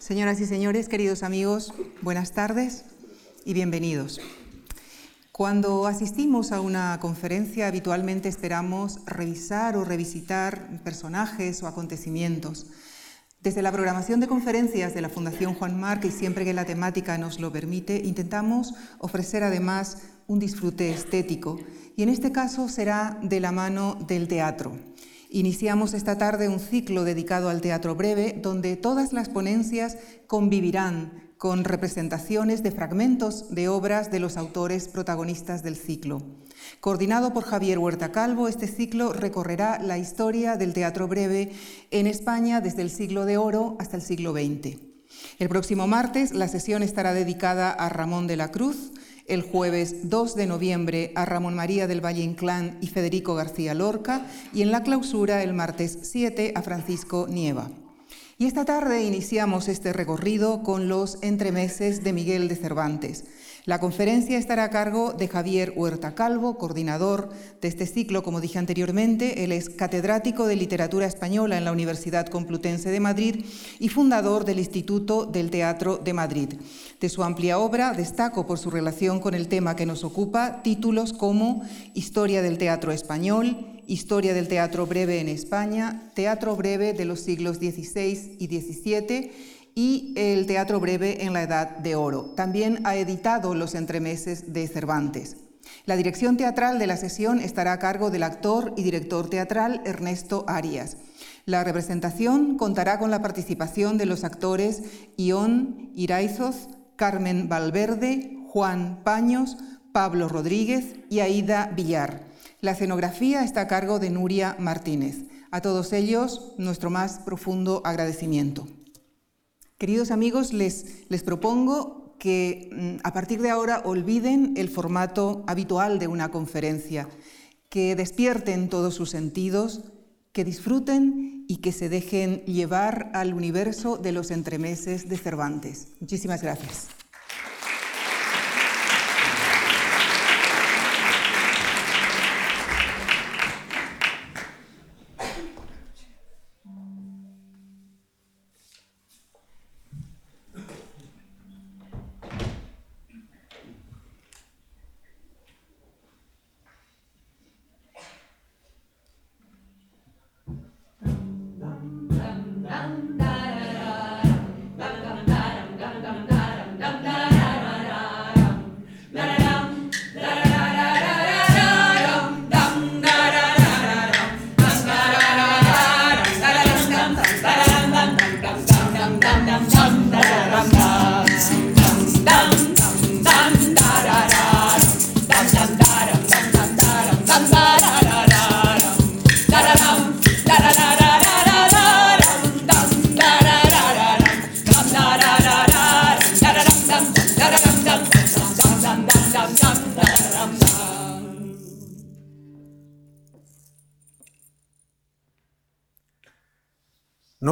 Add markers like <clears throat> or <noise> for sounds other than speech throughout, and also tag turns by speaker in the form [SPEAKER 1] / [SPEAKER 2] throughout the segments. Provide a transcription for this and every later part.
[SPEAKER 1] Señoras y señores, queridos amigos, buenas tardes y bienvenidos. Cuando asistimos a una conferencia habitualmente esperamos revisar o revisitar personajes o acontecimientos. Desde la programación de conferencias de la Fundación Juan Marc y siempre que la temática nos lo permite, intentamos ofrecer además un disfrute estético y en este caso será de la mano del teatro. Iniciamos esta tarde un ciclo dedicado al teatro breve, donde todas las ponencias convivirán con representaciones de fragmentos de obras de los autores protagonistas del ciclo. Coordinado por Javier Huerta Calvo, este ciclo recorrerá la historia del teatro breve en España desde el siglo de oro hasta el siglo XX. El próximo martes la sesión estará dedicada a Ramón de la Cruz, el jueves 2 de noviembre a Ramón María del Valle Inclán y Federico García Lorca y en la clausura el martes 7 a Francisco Nieva. Y esta tarde iniciamos este recorrido con los entremeses de Miguel de Cervantes. La conferencia estará a cargo de Javier Huerta Calvo, coordinador de este ciclo, como dije anteriormente. Él es catedrático de Literatura Española en la Universidad Complutense de Madrid y fundador del Instituto del Teatro de Madrid. De su amplia obra destaco por su relación con el tema que nos ocupa títulos como Historia del Teatro Español, Historia del Teatro Breve en España, Teatro Breve de los siglos XVI y XVII y el Teatro Breve en la Edad de Oro. También ha editado Los entremeses de Cervantes. La dirección teatral de la sesión estará a cargo del actor y director teatral Ernesto Arias. La representación contará con la participación de los actores Ión Iraizos, Carmen Valverde, Juan Paños, Pablo Rodríguez y Aida Villar. La escenografía está a cargo de Nuria Martínez. A todos ellos, nuestro más profundo agradecimiento. Queridos amigos, les, les propongo que mm, a partir de ahora olviden el formato habitual de una conferencia, que despierten todos sus sentidos, que disfruten y que se dejen llevar al universo de los entremeses de Cervantes. Muchísimas gracias.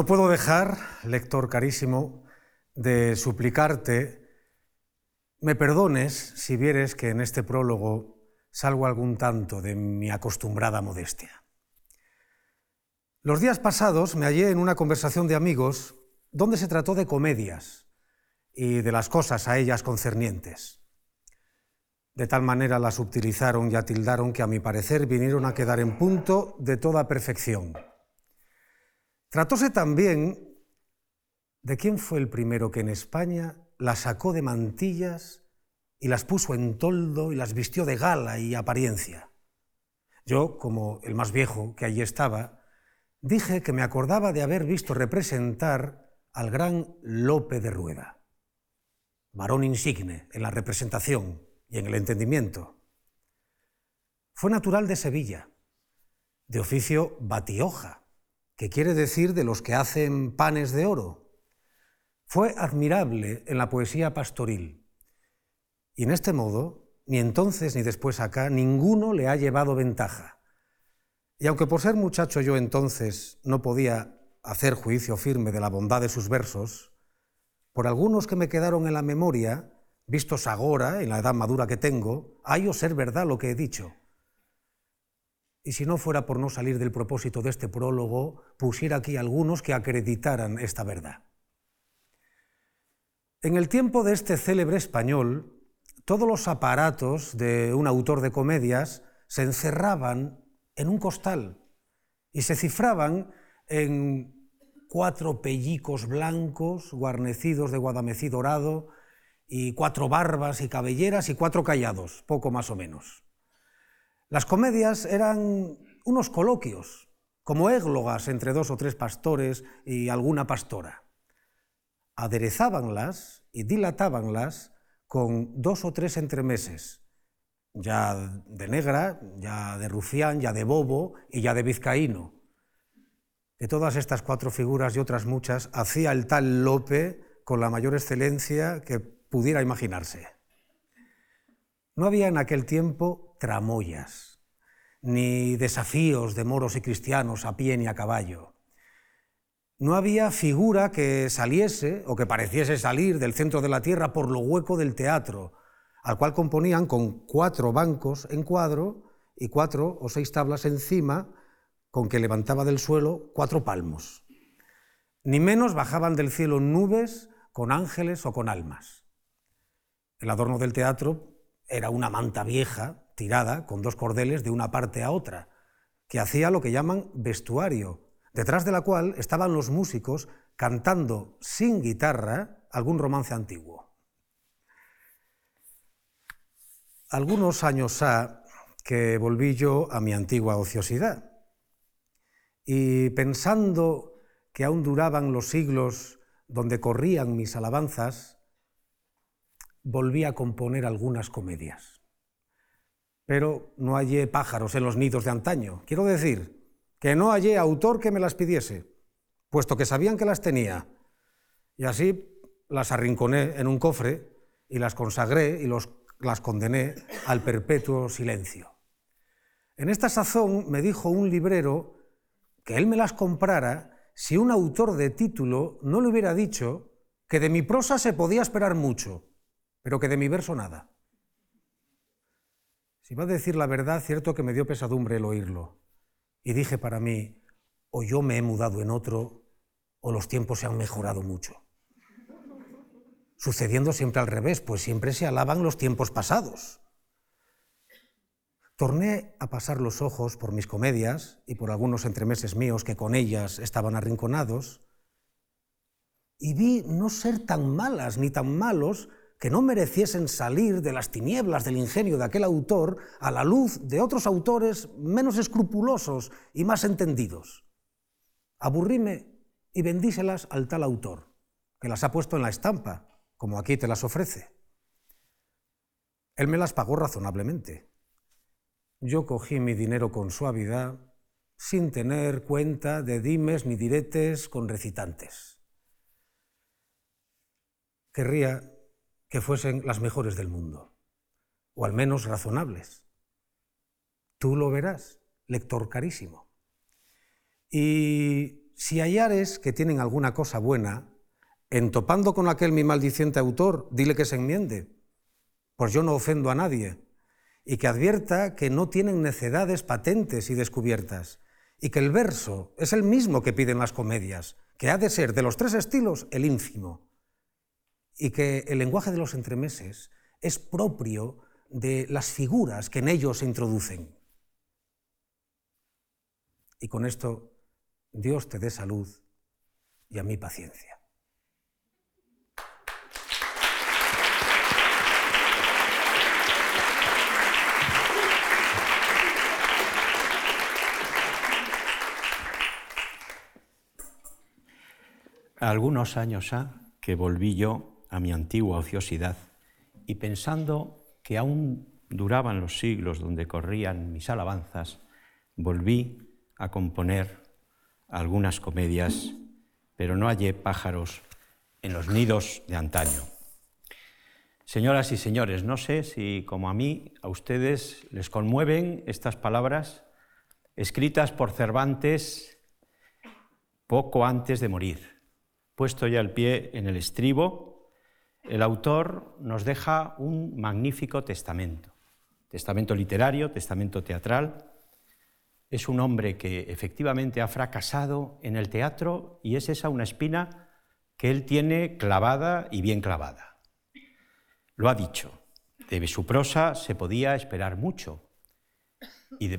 [SPEAKER 2] Puedo dejar, lector carísimo, de suplicarte me perdones si vieres que en este prólogo salgo algún tanto de mi acostumbrada modestia. Los días pasados me hallé en una conversación de amigos donde se trató de comedias y de las cosas a ellas concernientes. De tal manera las utilizaron y atildaron que a mi parecer vinieron a quedar en punto de toda perfección. Tratóse también de quién fue el primero que en España las sacó de mantillas y las puso en toldo y las vistió de gala y apariencia. Yo, como el más viejo que allí estaba, dije que me acordaba de haber visto representar al gran Lope de Rueda, varón insigne en la representación y en el entendimiento. Fue natural de Sevilla, de oficio batioja, que quiere decir de los que hacen panes de oro. Fue admirable en la poesía pastoril. Y en este modo, ni entonces ni después acá, ninguno le ha llevado ventaja. Y aunque por ser muchacho yo entonces no podía hacer juicio firme de la bondad de sus versos, por algunos que me quedaron en la memoria, vistos agora, en la edad madura que tengo, hallo ser verdad lo que he dicho y si no fuera por no salir del propósito de este prólogo, pusiera aquí algunos que acreditaran esta verdad. En el tiempo de este célebre español, todos los aparatos de un autor de comedias se encerraban en un costal y se cifraban en cuatro pellicos blancos guarnecidos de guadamecí dorado y cuatro barbas y cabelleras y cuatro callados, poco más o menos. Las comedias eran unos coloquios, como églogas entre dos o tres pastores y alguna pastora. Aderezábanlas y dilatábanlas con dos o tres entremeses, ya de negra, ya de rufián, ya de bobo y ya de vizcaíno. De todas estas cuatro figuras y otras muchas, hacía el tal Lope con la mayor excelencia que pudiera imaginarse. No había en aquel tiempo tramoyas, ni desafíos de moros y cristianos a pie ni a caballo. No había figura que saliese o que pareciese salir del centro de la tierra por lo hueco del teatro, al cual componían con cuatro bancos en cuadro y cuatro o seis tablas encima, con que levantaba del suelo cuatro palmos. Ni menos bajaban del cielo nubes con ángeles o con almas. El adorno del teatro era una manta vieja, tirada con dos cordeles de una parte a otra, que hacía lo que llaman vestuario, detrás de la cual estaban los músicos cantando sin guitarra algún romance antiguo. Algunos años ha que volví yo a mi antigua ociosidad y pensando que aún duraban los siglos donde corrían mis alabanzas, volví a componer algunas comedias. Pero no hallé pájaros en los nidos de antaño. Quiero decir, que no hallé autor que me las pidiese, puesto que sabían que las tenía. Y así las arrinconé en un cofre y las consagré y las condené al perpetuo silencio. En esta sazón me dijo un librero que él me las comprara si un autor de título no le hubiera dicho que de mi prosa se podía esperar mucho, pero que de mi verso nada. Si va a decir la verdad, cierto que me dio pesadumbre el oírlo. Y dije para mí, o yo me he mudado en otro, o los tiempos se han mejorado mucho. Sucediendo siempre al revés, pues siempre se alaban los tiempos pasados. Torné a pasar los ojos por mis comedias y por algunos entremeses míos que con ellas estaban arrinconados, y vi no ser tan malas ni tan malos que no mereciesen salir de las tinieblas del ingenio de aquel autor a la luz de otros autores menos escrupulosos y más entendidos. Aburríme y vendíselas al tal autor, que las ha puesto en la estampa, como aquí te las ofrece. Él me las pagó razonablemente. Yo cogí mi dinero con suavidad, sin tener cuenta de dimes ni diretes con recitantes. Querría que fuesen las mejores del mundo, o al menos razonables. Tú lo verás, lector carísimo. Y si hallares que tienen alguna cosa buena, entopando con aquel mi maldiciente autor, dile que se enmiende, pues yo no ofendo a nadie, y que advierta que no tienen necedades patentes y descubiertas, y que el verso es el mismo que piden las comedias, que ha de ser de los tres estilos el ínfimo, y que el lenguaje de los entremeses es propio de las figuras que en ellos se introducen. Y con esto, Dios te dé salud y a mí paciencia.
[SPEAKER 3] Algunos años ha que volví yo a mi antigua ociosidad y pensando que aún duraban los siglos donde corrían mis alabanzas, volví a componer algunas comedias, pero no hallé pájaros en los nidos de antaño. Señoras y señores, no sé si como a mí, a ustedes les conmueven estas palabras escritas por Cervantes poco antes de morir. Puesto ya el pie en el estribo, el autor nos deja un magnífico testamento, testamento literario, testamento teatral. Es un hombre que efectivamente ha fracasado en el teatro y es esa una espina que él tiene clavada y bien clavada. Lo ha dicho, de su prosa se podía esperar mucho,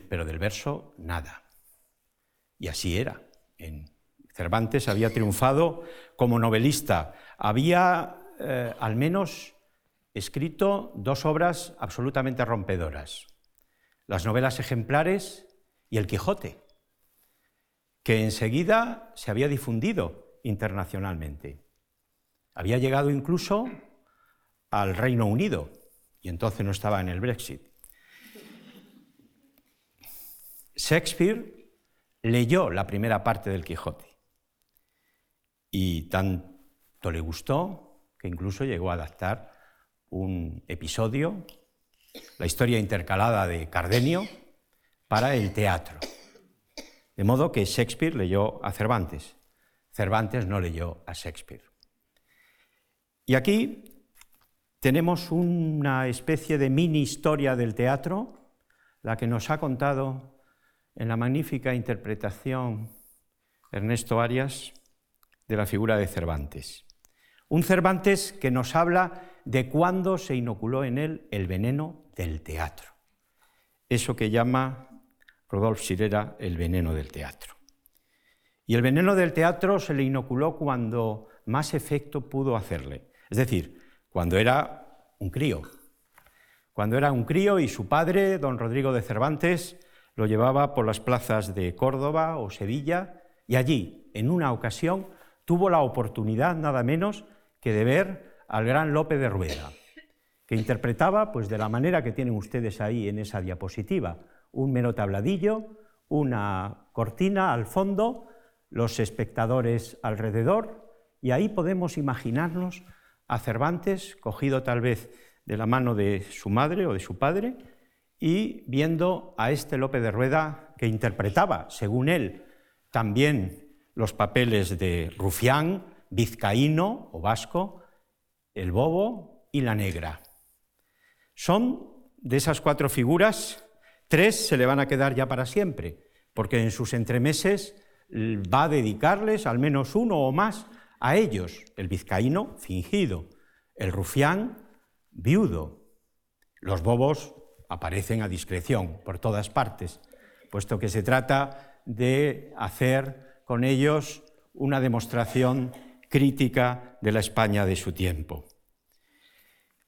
[SPEAKER 3] pero del verso nada. Y así era. En Cervantes había triunfado como novelista, había eh, al menos escrito dos obras absolutamente rompedoras, las novelas ejemplares y El Quijote, que enseguida se había difundido internacionalmente. Había llegado incluso al Reino Unido y entonces no estaba en el Brexit. Shakespeare leyó la primera parte del Quijote y tanto le gustó que incluso llegó a adaptar un episodio, la historia intercalada de Cardenio, para el teatro. De modo que Shakespeare leyó a Cervantes, Cervantes no leyó a Shakespeare. Y aquí tenemos una especie de mini historia del teatro, la que nos ha contado en la magnífica interpretación Ernesto Arias de la figura de Cervantes. Un Cervantes que nos habla de cuándo se inoculó en él el veneno del teatro. Eso que llama Rodolphe Sirera el veneno del teatro. Y el veneno del teatro se le inoculó cuando más efecto pudo hacerle. Es decir, cuando era un crío. Cuando era un crío y su padre, don Rodrigo de Cervantes, lo llevaba por las plazas de Córdoba o Sevilla y allí, en una ocasión, tuvo la oportunidad nada menos que de ver al gran Lope de Rueda, que interpretaba pues de la manera que tienen ustedes ahí en esa diapositiva, un mero tabladillo, una cortina al fondo, los espectadores alrededor, y ahí podemos imaginarnos a Cervantes cogido tal vez de la mano de su madre o de su padre y viendo a este Lope de Rueda que interpretaba, según él, también los papeles de rufián, vizcaíno o vasco, el bobo y la negra. Son de esas cuatro figuras, tres se le van a quedar ya para siempre, porque en sus entremeses va a dedicarles al menos uno o más a ellos, el vizcaíno fingido, el rufián viudo. Los bobos aparecen a discreción por todas partes, puesto que se trata de hacer con ellos una demostración crítica de la España de su tiempo.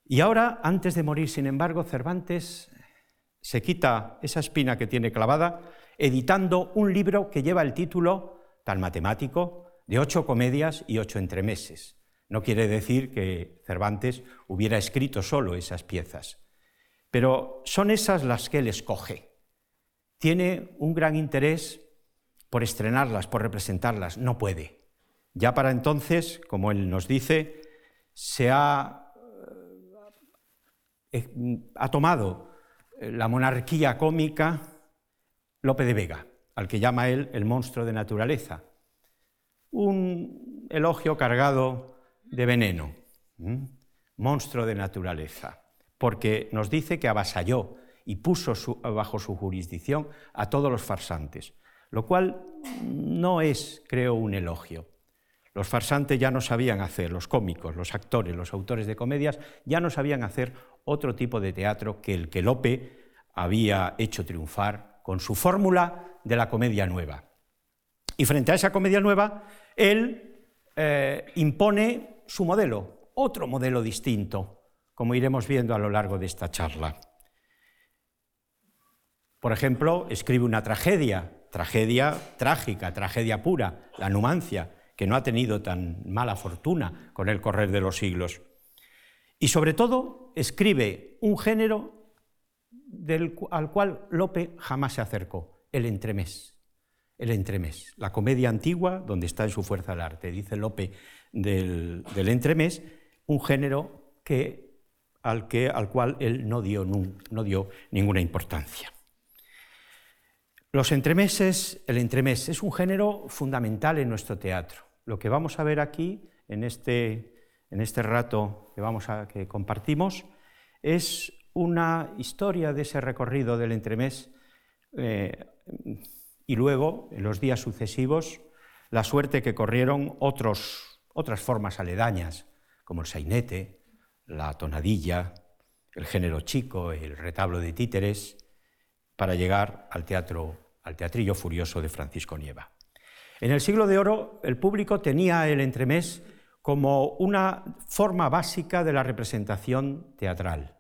[SPEAKER 3] Y ahora, antes de morir, sin embargo, Cervantes se quita esa espina que tiene clavada, editando un libro que lleva el título, tan matemático, de ocho comedias y ocho entremeses. No quiere decir que Cervantes hubiera escrito solo esas piezas, pero son esas las que él escoge. Tiene un gran interés por estrenarlas, por representarlas, no puede. Ya para entonces, como él nos dice, se ha, eh, ha tomado eh, la monarquía cómica Lope de Vega, al que llama él el monstruo de naturaleza. Un elogio cargado de veneno, monstruo de naturaleza, porque nos dice que avasalló y puso bajo su jurisdicción a todos los farsantes, lo cual no es, creo, un elogio. Los farsantes ya no sabían hacer, los cómicos, los actores, los autores de comedias, ya no sabían hacer otro tipo de teatro que el que Lope había hecho triunfar con su fórmula de la comedia nueva. Y frente a esa comedia nueva, él eh, impone su modelo, otro modelo distinto, como iremos viendo a lo largo de esta charla. Por ejemplo, escribe una tragedia, tragedia trágica, tragedia pura, la Numancia, que no ha tenido tan mala fortuna con el correr de los siglos. Y sobre todo escribe un género al cual Lope jamás se acercó, el entremés. El entremés, la comedia antigua donde está en su fuerza el arte, dice Lope del, entremés, un género que, al, que, al cual él no dio, no dio ninguna importancia. Los entremeses, el entremés es un género fundamental en nuestro teatro. Lo que vamos a ver aquí, en este, en este rato que, vamos a, que compartimos, es una historia de ese recorrido del entremés eh, y luego, en los días sucesivos, la suerte que corrieron otros otras formas aledañas, como el sainete, la tonadilla, el género chico, el retablo de títeres, para llegar al teatro, al teatrillo furioso de Francisco Nieva. En el siglo de oro, el público tenía el entremés como una forma básica de la representación teatral.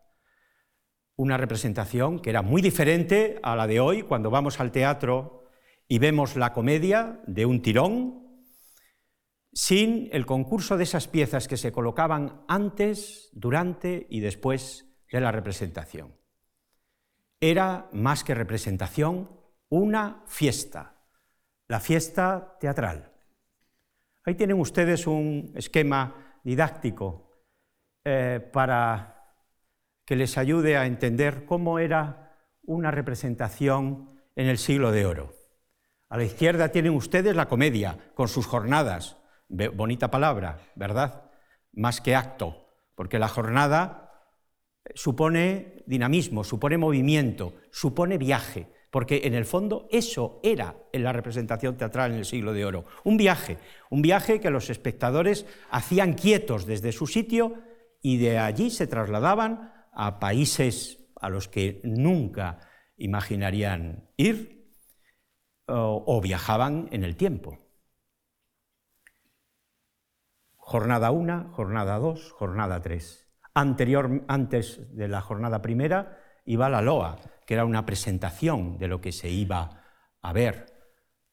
[SPEAKER 3] Una representación que era muy diferente a la de hoy, cuando vamos al teatro y vemos la comedia de un tirón, sin el concurso de esas piezas que se colocaban antes, durante y después de la representación. Era, más que representación, una fiesta, la fiesta teatral. Ahí tienen ustedes un esquema didáctico eh, para que les ayude a entender cómo era una representación en el siglo de oro. A la izquierda tienen ustedes la comedia, con sus jornadas, bonita palabra, ¿verdad? Más que acto, porque la jornada supone dinamismo, supone movimiento, supone viaje, porque en el fondo eso era en la representación teatral en el siglo de oro, un viaje, un viaje que los espectadores hacían quietos desde su sitio y de allí se trasladaban a países a los que nunca imaginarían ir o, viajaban en el tiempo. Jornada 1, jornada 2, jornada 3. Anterior, antes de la jornada primera iba la loa, que era una presentación de lo que se iba a ver.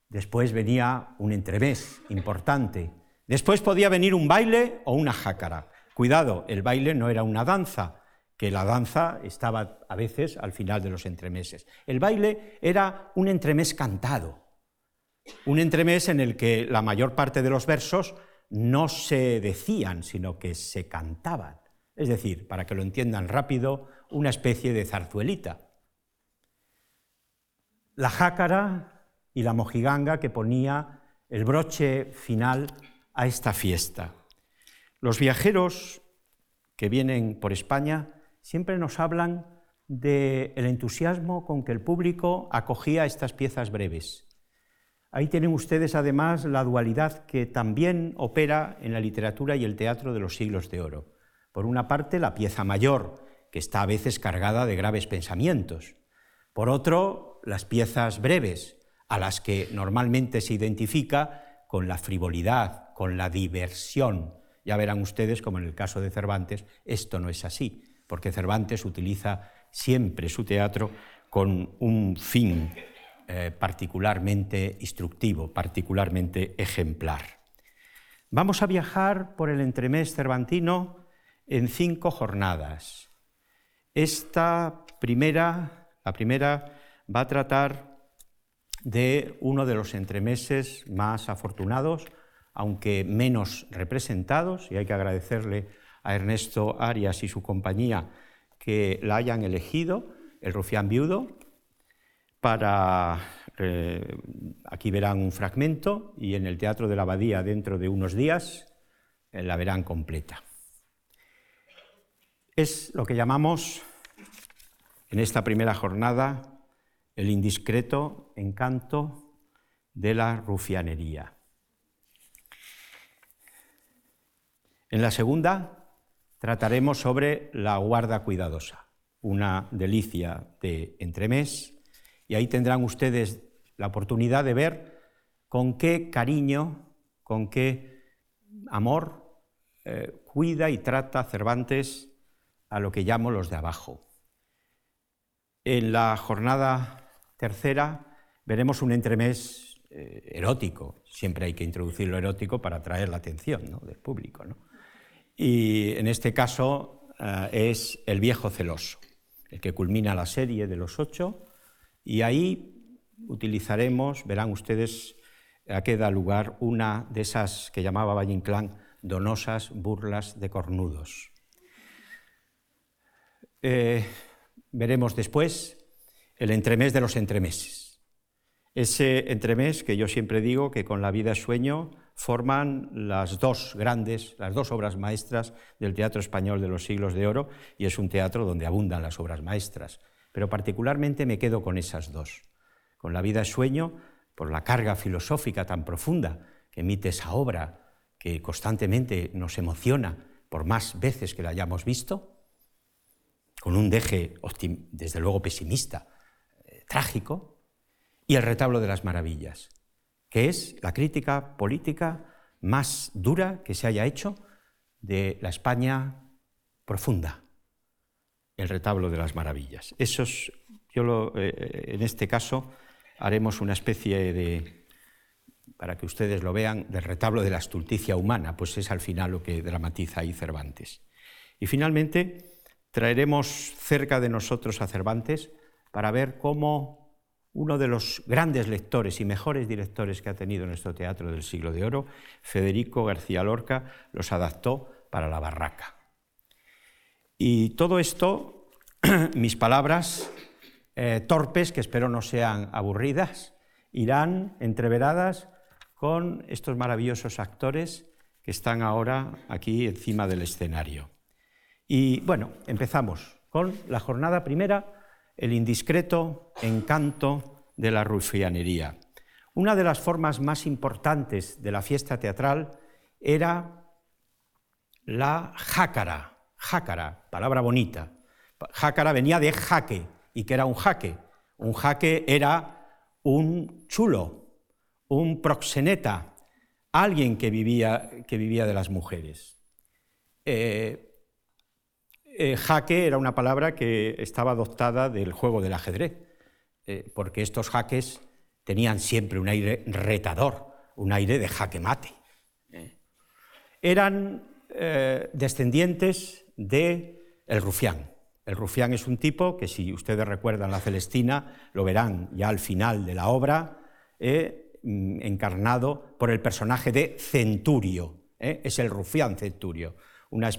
[SPEAKER 3] Después venía un entremés importante. Después podía venir un baile o una jácara. Cuidado, el baile no era una danza, que la danza estaba a veces al final de los entremeses. El baile era un entremés cantado, un entremés en el que la mayor parte de los versos no se decían, sino que se cantaban es decir, para que lo entiendan rápido, una especie de zarzuelita. La jácara y la mojiganga que ponía el broche final a esta fiesta. Los viajeros que vienen por España siempre nos hablan del entusiasmo con que el público acogía estas piezas breves. Ahí tienen ustedes además la dualidad que también opera en la literatura y el teatro de los siglos de oro. Por una parte, la pieza mayor, que está a veces cargada de graves pensamientos. Por otro, las piezas breves, a las que normalmente se identifica con la frivolidad, con la diversión. Ya verán ustedes como en el caso de Cervantes esto no es así, porque Cervantes utiliza siempre su teatro con un fin eh, particularmente instructivo, particularmente ejemplar. Vamos a viajar por el entremés cervantino en cinco jornadas. Esta primera, la primera, va a tratar de uno de los entremeses más afortunados, aunque menos representados, y hay que agradecerle a Ernesto Arias y su compañía que la hayan elegido, el rufián viudo, para... Eh, aquí verán un fragmento y en el Teatro de la Abadía dentro de unos días eh, la verán completa. Es lo que llamamos en esta primera jornada el indiscreto encanto de la rufianería. En la segunda trataremos sobre la guarda cuidadosa, una delicia de entremés, y ahí tendrán ustedes la oportunidad de ver con qué cariño, con qué amor eh, cuida y trata Cervantes a lo que llamo los de abajo. En la jornada tercera veremos un entremés eh, erótico. Siempre hay que introducir lo erótico para atraer la atención del público. Y en este caso eh, es El viejo celoso, el que culmina la serie de los ocho. Y ahí utilizaremos, verán ustedes a qué da lugar una de esas que llamaba Valle Inclán donosas burlas de cornudos. Eh, veremos después el entremés de los entremeses. Ese entremés que yo siempre digo que con la vida es sueño forman las dos grandes, las dos obras maestras del teatro español de los siglos de oro y es un teatro donde abundan las obras maestras. Pero particularmente me quedo con esas dos. Con la vida es sueño por la carga filosófica tan profunda que emite esa obra que constantemente nos emociona por más veces que la hayamos visto, con un deje, desde luego, pesimista, eh, trágico, y el retablo de las maravillas, que es la crítica política más dura que se haya hecho de la España profunda, el retablo de las maravillas. Eso yo lo, eh, en este caso haremos una especie de, para que ustedes lo vean, del retablo de la estulticia humana, pues es al final lo que dramatiza ahí Cervantes. Y finalmente traeremos cerca de nosotros a Cervantes para ver cómo uno de los grandes lectores y mejores directores que ha tenido nuestro teatro del siglo de oro, Federico García Lorca, los adaptó para la barraca. Y todo esto, <clears throat> mis palabras eh, torpes, que espero no sean aburridas, irán entreveradas con estos maravillosos actores que están ahora aquí encima del escenario. Y bueno, empezamos con la jornada primera, el indiscreto encanto de la rufianería. Una de las formas más importantes de la fiesta teatral era la jácara, jácara, palabra bonita. Jácara venía de jaque, y que era un jaque. Un jaque era un chulo, un proxeneta, alguien que vivía, que vivía de las mujeres. Eh, eh, jaque era una palabra que estaba adoptada del juego del ajedrez, eh, porque estos jaques tenían siempre un aire retador, un aire de jaque mate. Eh. Eran descendientes de el rufián. El rufián es un tipo que, si ustedes recuerdan la Celestina, lo verán ya al final de la obra, mm, encarnado por el personaje de Centurio. Es el rufián Centurio, una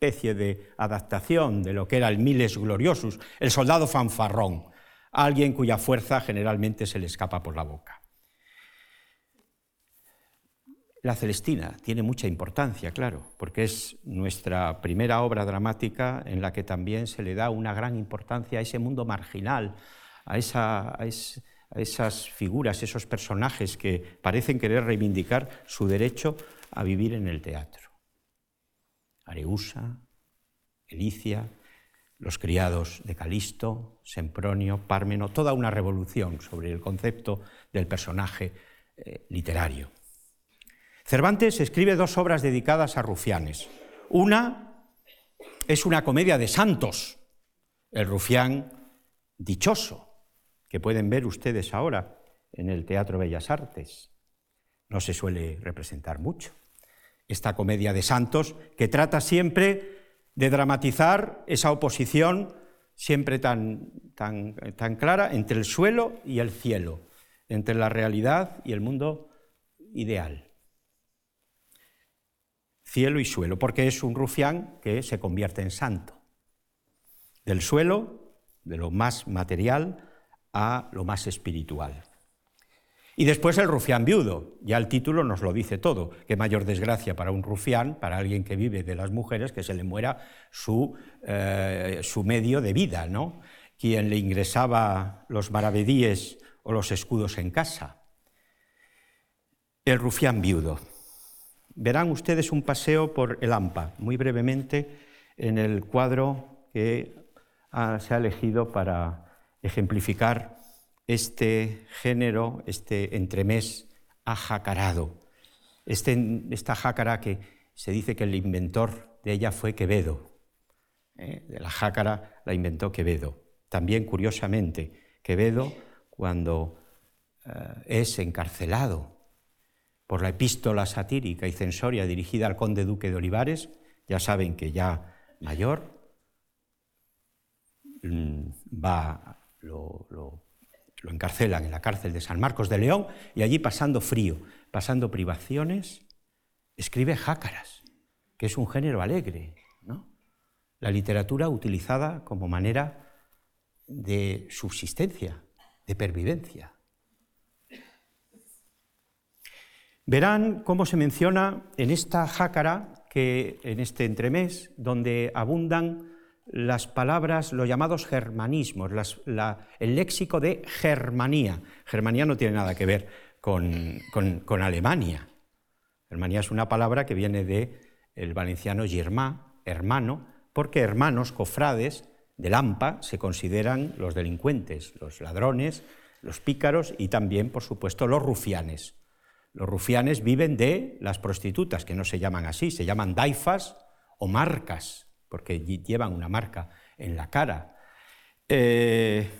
[SPEAKER 3] especie de adaptación de lo que era el Miles Gloriosus, el soldado fanfarrón, alguien cuya fuerza generalmente se le escapa por la boca. La Celestina tiene mucha importancia, claro, porque es nuestra primera obra dramática en la que también se le da una gran importancia a ese mundo marginal, a, a esas figuras, esos personajes que parecen querer reivindicar su derecho a vivir en el teatro. Areusa, Elicia, los criados de Calisto, Sempronio, Pármeno, toda una revolución sobre el concepto del personaje eh, literario. Cervantes escribe dos obras dedicadas a rufianes. Una es una comedia de santos, el rufián dichoso, que pueden ver ustedes ahora en el Teatro Bellas Artes. No se suele representar mucho esta comedia de santos, que trata siempre de dramatizar esa oposición siempre tan, tan, tan clara entre el suelo y el cielo, entre la realidad y el mundo ideal. Cielo y suelo, porque es un rufián que se convierte en santo. Del suelo, de lo más material, a lo más espiritual. Y después el rufián viudo, ya el título nos lo dice todo, qué mayor desgracia para un rufián, para alguien que vive de las mujeres, que se le muera su, eh, su medio de vida, ¿no? Quien le ingresaba los maravedíes o los escudos en casa. El rufián viudo. Verán ustedes un paseo por el AMPA, muy brevemente, en el cuadro que se ha elegido para ejemplificar este género, este entremés ajacarado. Este, esta jácara que se dice que el inventor de ella fue Quevedo. ¿eh? De la jácara la inventó Quevedo. También, curiosamente, Quevedo, cuando eh, es encarcelado por la epístola satírica y censoria dirigida al conde duque de Olivares, ya saben que ya mayor, mm, va, lo encarcelan en la cárcel de San Marcos de León y allí pasando frío, pasando privaciones, escribe jácaras, que es un género alegre, ¿no? La literatura utilizada como manera de subsistencia, de pervivencia. Verán cómo se menciona en esta jácara que en este entremés, donde abundan las palabras, los llamados germanismos, el léxico de Germanía. Germanía no tiene nada que ver con, Alemania. Germanía es una palabra que viene de el valenciano germá, hermano, porque hermanos, cofrades del AMPA se consideran los delincuentes, los ladrones, los pícaros y también, por supuesto, los rufianes. Los rufianes viven de las prostitutas, que no se llaman así, se llaman daifas o marcas, porque llevan una marca en la cara. Eh,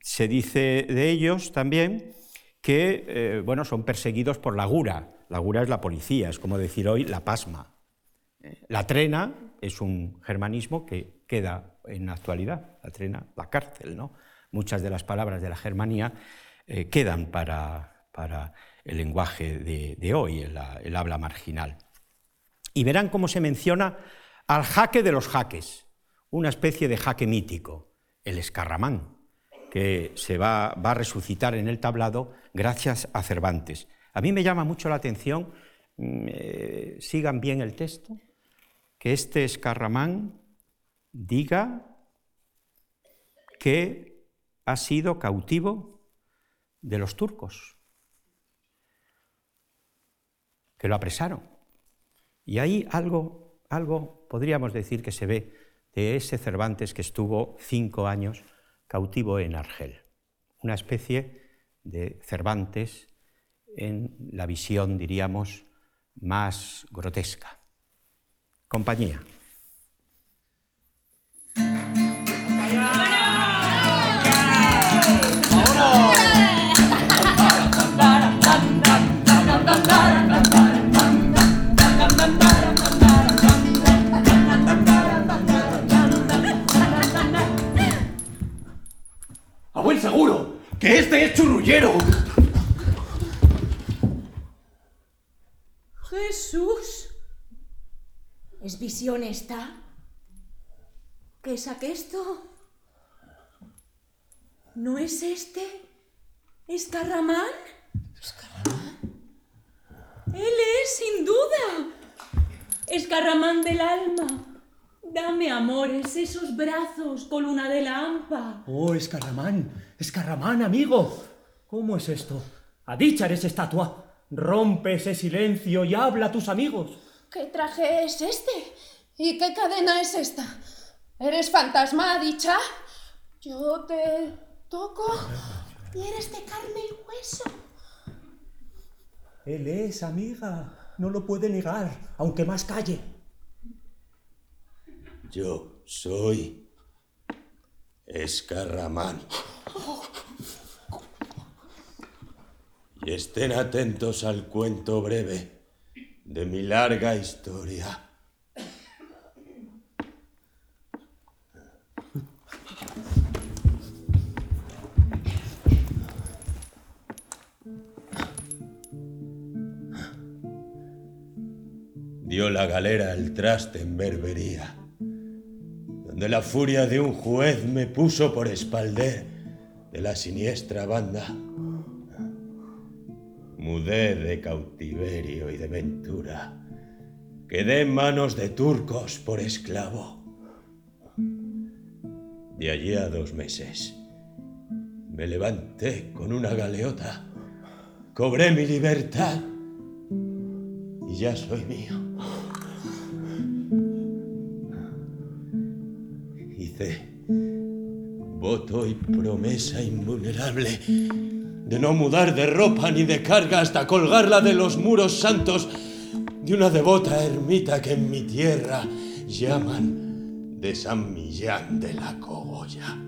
[SPEAKER 3] se dice de ellos también que eh, bueno, son perseguidos por la gura. La gura es la policía, es como decir hoy la pasma. La trena es un germanismo que queda en la actualidad, la trena, la cárcel. ¿no? Muchas de las palabras de la Germanía eh, quedan para, para, el lenguaje de, hoy, el, habla marginal. Y verán cómo se menciona al jaque de los jaques, una especie de jaque mítico, el escarramán, que se va, a resucitar en el tablado gracias a Cervantes. A mí me llama mucho la atención, mm, eh, sigan bien el texto, que este escarramán diga que ha sido cautivo de los turcos, que lo apresaron. Y ahí algo, algo podríamos decir que se ve de ese Cervantes que estuvo cinco años cautivo en Argel, una especie de Cervantes en la visión, diríamos, más grotesca. Compañía.
[SPEAKER 4] Seguro que este es churrullero.
[SPEAKER 5] Jesús. ¿Es visión esta? ¿Qué es esto? ¿No es este? ¿Escarramán? ¿Escarramán? Él es, sin duda. Escarramán del alma. Dame, amores, esos brazos, coluna de la hampa.
[SPEAKER 4] Oh, Escarramán, Escarramán, amigo. ¿Cómo es esto? A dicha eres estatua. Rompe ese silencio y habla a tus amigos.
[SPEAKER 5] ¿Qué traje es este? ¿Y qué cadena es esta? ¿Eres fantasma, dicha? Yo te toco y eres de carne y hueso.
[SPEAKER 4] Él es, amiga. No lo puede negar, aunque más calle.
[SPEAKER 6] Yo soy Escarramán. Y estén atentos al cuento breve de mi larga historia. Dio la galera al traste en berbería, donde la furia de un juez me puso por espalder de la siniestra banda mudé de cautiverio y de ventura, quedé en manos de turcos por esclavo. De allí a dos meses me levanté con una galeota, cobré mi libertad y ya soy mío. Voto y promesa invulnerable de no mudar de ropa ni de carga hasta colgarla de los muros santos de una devota ermita que en mi tierra llaman de San Millán de la Cogolla.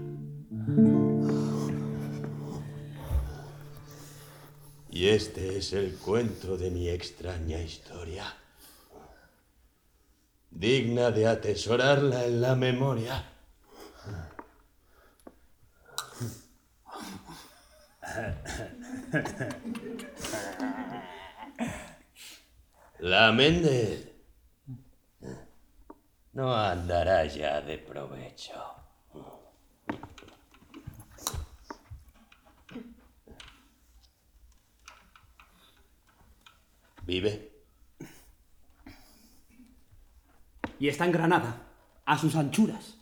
[SPEAKER 6] Y este es el cuento de mi extraña historia, digna de atesorarla en la memoria. La Méndez no andará ya de provecho. ¿Vive?
[SPEAKER 4] Y está en Granada, a sus anchuras.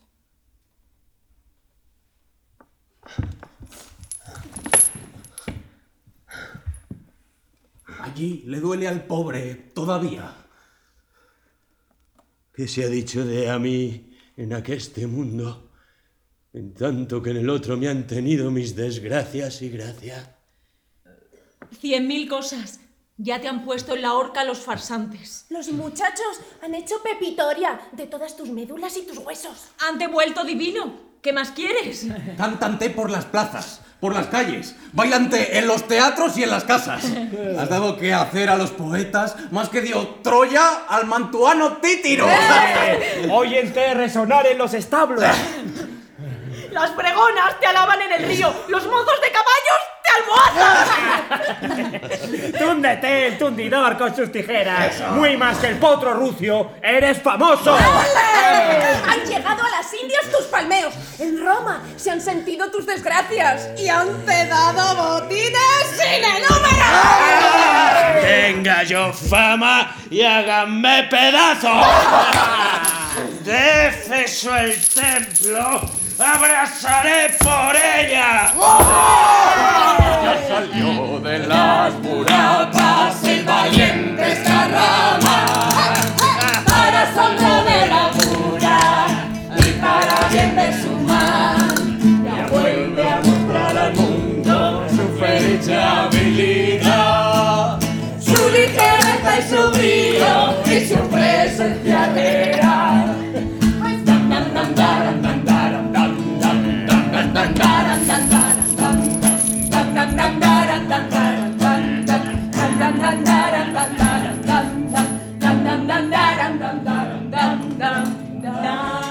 [SPEAKER 7] Allí le duele al pobre todavía.
[SPEAKER 6] ¿Qué se ha dicho de a mí en aqueste mundo? En tanto que en el otro me han tenido mis desgracias y gracia.
[SPEAKER 8] Cien mil cosas. Ya te han puepuesto en la horca los farsantes.
[SPEAKER 5] Los muchachos han hecho pepitoria de todas tus médulas y tus huesos.
[SPEAKER 8] Han devuelto divino. ¿Qué más quieres?
[SPEAKER 7] Cántante por las plazas, por las calles, bailante en los teatros y en las casas. <laughs> Has dado que hacer a los poetas más que dio Troya al mantuano Títiro. <laughs>
[SPEAKER 4] Óyente resonar en los establos. <laughs>
[SPEAKER 8] Las pregonas te alaban en el río. Los mozos de caballos te almohazan.
[SPEAKER 4] Túndete el tundidor con sus tijeras. Muy más que el potro rucio, eres famoso.
[SPEAKER 5] Han llegado a las Indias tus palmeos. En Roma se han sentido tus desgracias. Y han te dado botines sin el número.
[SPEAKER 6] Tenga yo fama y háganme pedazos. <laughs> De Éfeso el templo, abrazaré por ella.
[SPEAKER 7] Ya salió de las murallas el valiente Escarrama para sombra de la mura y para bien de su man. Ya vuelve a mostrar al mundo su fecha habilidad, su ligereza y su brillo y su presencia real. dum dum dum dum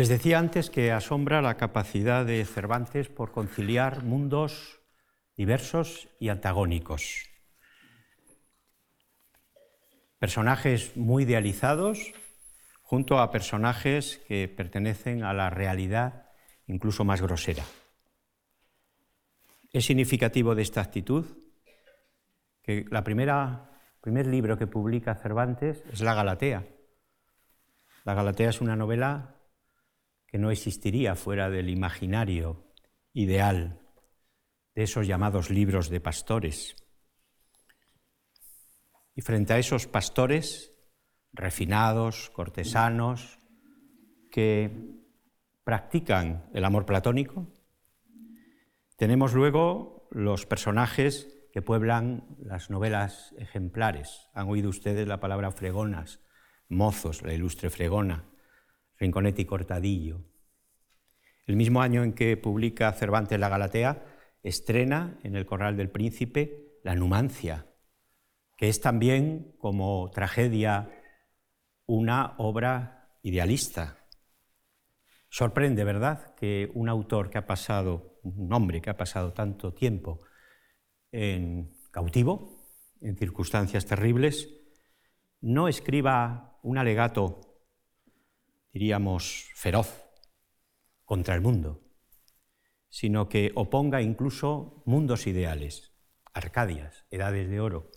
[SPEAKER 3] Les decía antes que asombra la capacidad de Cervantes por conciliar mundos diversos y antagónicos. Personajes muy idealizados junto a personajes que pertenecen a la realidad incluso más grosera. Es significativo de esta actitud que primera primer libro que publica Cervantes es La Galatea. La Galatea es una novela que no existiría fuera del imaginario ideal de esos llamados libros de pastores. Y frente a esos pastores refinados, cortesanos, que practican el amor platónico, tenemos luego los personajes que pueblan las novelas ejemplares. Han oído ustedes la palabra fregonas, mozos, la ilustre fregona, Rinconetti y Cortadillo. El mismo año en que publica Cervantes la Galatea, estrena en el Corral del Príncipe La Numancia, que es también como tragedia una obra idealista. Sorprende, ¿verdad?, que un autor que ha pasado, un hombre que ha pasado tanto tiempo en cautivo, en circunstancias terribles, no escriba un alegato diríamos, feroz contra el mundo, sino que oponga incluso mundos ideales, Arcadias, edades de oro,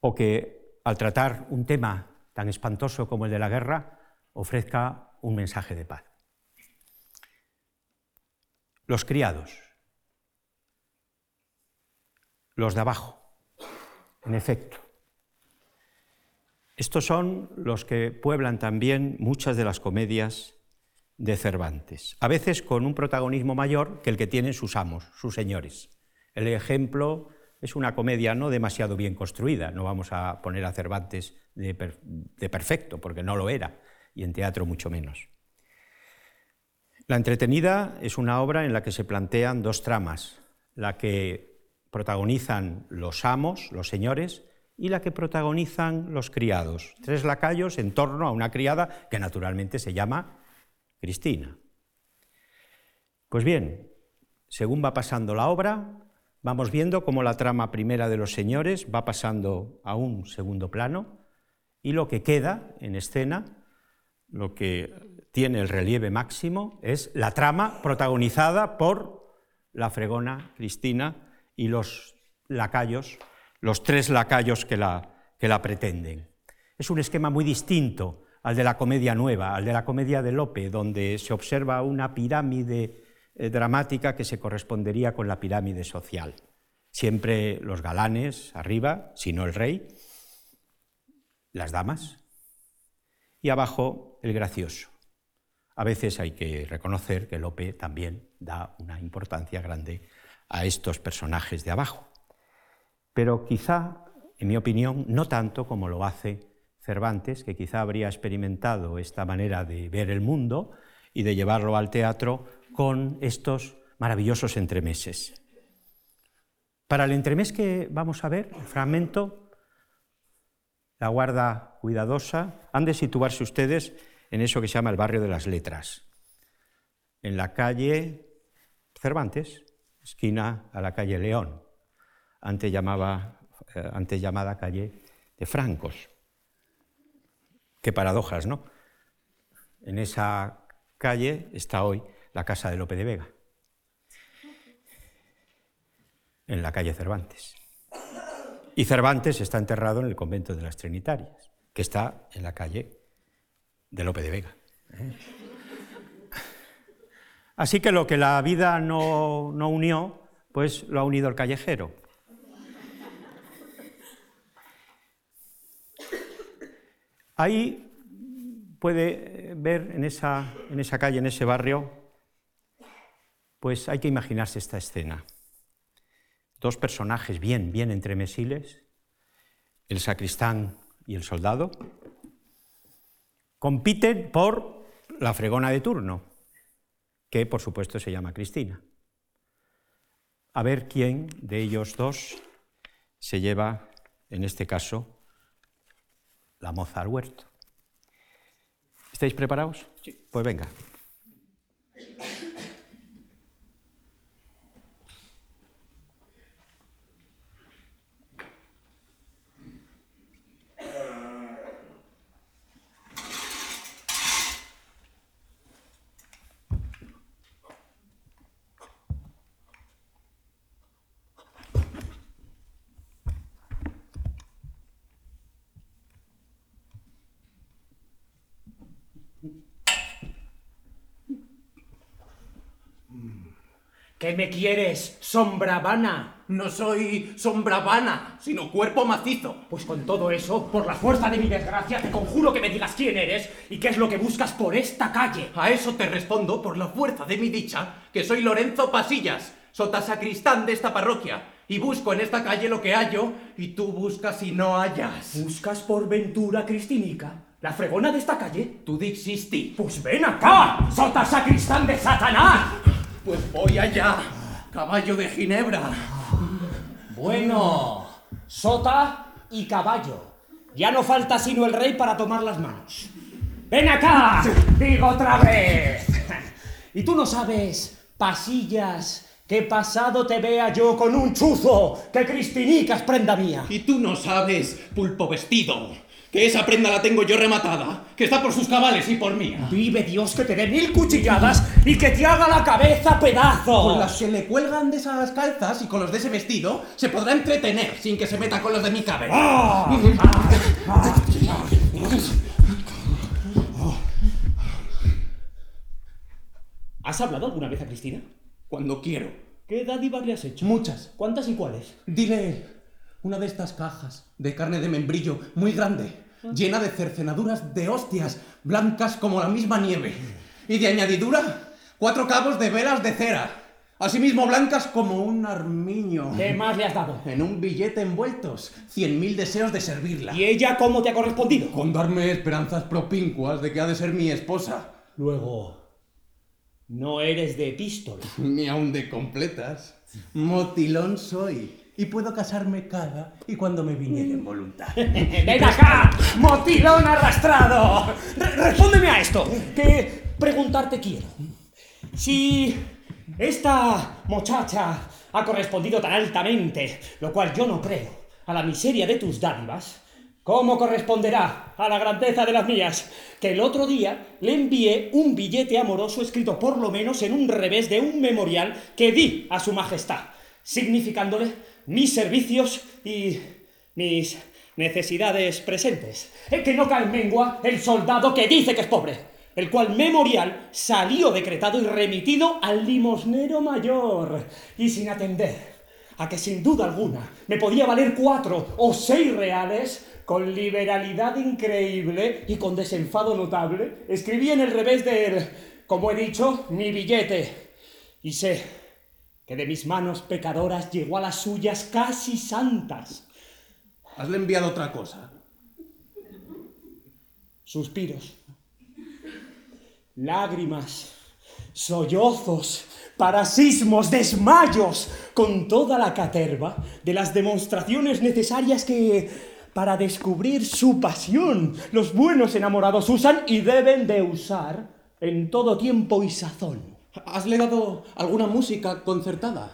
[SPEAKER 3] o que al tratar un tema tan espantoso como el de la guerra, ofrezca un mensaje de paz. Los criados, los de abajo, en efecto, estos son los que pueblan también muchas de las comedias de Cervantes, a veces con un protagonismo mayor que el que tienen sus amos, sus señores. El ejemplo es una comedia no demasiado bien construida, no vamos a poner a Cervantes de, perfecto, porque no lo era, y en teatro mucho menos. La entretenida es una obra en la que se plantean dos tramas, la que protagonizan los amos, los señores, y la que protagonizan los criados, tres lacayos en torno a una criada que naturalmente se llama Cristina. Pues bien, según va pasando la obra, vamos viendo cómo la trama primera de los señores va pasando a un segundo plano y lo que queda en escena, lo que tiene el relieve máximo, es la trama protagonizada por la fregona Cristina y los lacayos los tres lacayos que la, que la pretenden. Es un esquema muy distinto al de la comedia nueva, al de la comedia de Lope, donde se observa una pirámide eh, dramática que se correspondería con la pirámide social. Siempre los galanes arriba, si no el rey, las damas, y abajo el gracioso. A veces hay que reconocer que Lope también da una importancia grande a estos personajes de abajo. Pero quizá, en mi opinión, no tanto como lo hace Cervantes, que quizá habría experimentado esta manera de ver el mundo y de llevarlo al teatro con estos maravillosos entremeses. Para el entremés que vamos a ver, el fragmento, la guarda cuidadosa, han de situarse ustedes en eso que se llama el barrio de las letras, en la calle Cervantes, esquina a la calle León, antes, llamaba, eh, antes llamada calle de Francos. Qué paradojas, ¿no? En esa calle está hoy la casa de Lope de Vega, en la calle Cervantes. Y Cervantes está enterrado en el convento de las Trinitarias, que está en la calle de Lope de Vega. Así que lo que la vida no, no unió, pues lo ha unido el callejero. Ahí puede ver en esa, en esa calle, en ese barrio, pues hay que imaginarse esta escena. Dos personajes bien, bien entremesiles, el sacristán y el soldado, compiten por la fregona de turno, que por supuesto se llama Cristina. A ver quién de ellos dos se lleva, en este caso, la moza al huerto. ¿Estáis preparados? Sí. Pues venga.
[SPEAKER 4] ¿Qué me quieres, sombra vana?
[SPEAKER 9] No soy sombra vana, sino cuerpo macizo.
[SPEAKER 4] Pues con todo eso, por la fuerza de mi desgracia, te conjuro que me digas quién eres y qué es lo que buscas por esta calle.
[SPEAKER 9] A eso te respondo por la fuerza de mi dicha, que soy Lorenzo Pasillas, sota sacristán de esta parroquia, y busco en esta calle lo que hallo, y tú buscas y no hallas.
[SPEAKER 4] ¿Buscas por ventura Cristinica? ¿La fregona de esta calle?
[SPEAKER 9] Tú dixisti.
[SPEAKER 4] Pues ven acá, sota sacristán de Satanás.
[SPEAKER 9] Pues voy allá, caballo de Ginebra.
[SPEAKER 4] Bueno, sota y caballo. Ya no falta sino el rey para tomar las manos. ¡Ven acá! Digo otra vez. ¿Y tú no sabes, pasillas, qué pasado te vea yo con un chuzo que Cristinica es prenda mía?
[SPEAKER 9] Y tú no sabes, pulpo vestido, que esa prenda la tengo yo rematada, que está por sus cabales y por mía.
[SPEAKER 4] Vive Dios que te dé mil cuchilladas y que te haga la cabeza pedazo.
[SPEAKER 9] Con las que le cuelgan de esas calzas y con los de ese vestido, se podrá entretener sin que se meta con los de mi cabeza.
[SPEAKER 4] ¡Ah! ¿Has hablado alguna vez a Cristina?
[SPEAKER 9] Cuando quiero.
[SPEAKER 4] ¿Qué dádivas le has hecho?
[SPEAKER 9] Muchas.
[SPEAKER 4] ¿Cuántas y cuáles?
[SPEAKER 9] Dile una de estas cajas de carne de membrillo muy grande, llena de cercenaduras de hostias, blancas como la misma nieve. Y de añadidura, cuatro cabos de velas de cera, asimismo blancas como un armiño.
[SPEAKER 4] ¿Qué más le has dado?
[SPEAKER 9] En un billete envueltos, cien mil deseos de servirla.
[SPEAKER 4] ¿Y ella cómo te ha correspondido?
[SPEAKER 9] Con darme esperanzas propincuas de que ha de ser mi esposa.
[SPEAKER 4] Luego, no eres de epístola. <laughs>
[SPEAKER 9] Ni aun de completas. Motilón soy. Y puedo casarme cada y cuando me viniera en voluntad. <laughs>
[SPEAKER 4] ¡Ven acá! ¡Motilón arrastrado! Re- respóndeme a esto, que preguntarte quiero. Si esta muchacha ha correspondido tan altamente, lo cual yo no creo, a la miseria de tus dádivas, ¿cómo corresponderá a la grandeza de las mías? Que el otro día le envié un billete amoroso escrito por lo menos en un revés de un memorial que di a su majestad, significándole mis servicios y mis Necesidades presentes. Eh, que no cae en mengua el soldado que dice que es pobre, el cual memorial salió decretado y remitido al limosnero mayor, y sin atender a que sin duda alguna me podía valer cuatro o seis reales, con liberalidad increíble y con desenfado notable, escribí en el revés del, como he dicho, mi billete. Y sé que de mis manos pecadoras llegó a las suyas casi santas.
[SPEAKER 9] ¿Hasle enviado otra cosa?
[SPEAKER 4] Suspiros, lágrimas, sollozos, parasismos, desmayos, con toda la caterva de las demostraciones necesarias que, para descubrir su pasión, los buenos enamorados usan y deben de usar en todo tiempo y sazón.
[SPEAKER 9] ¿Hasle dado alguna música concertada?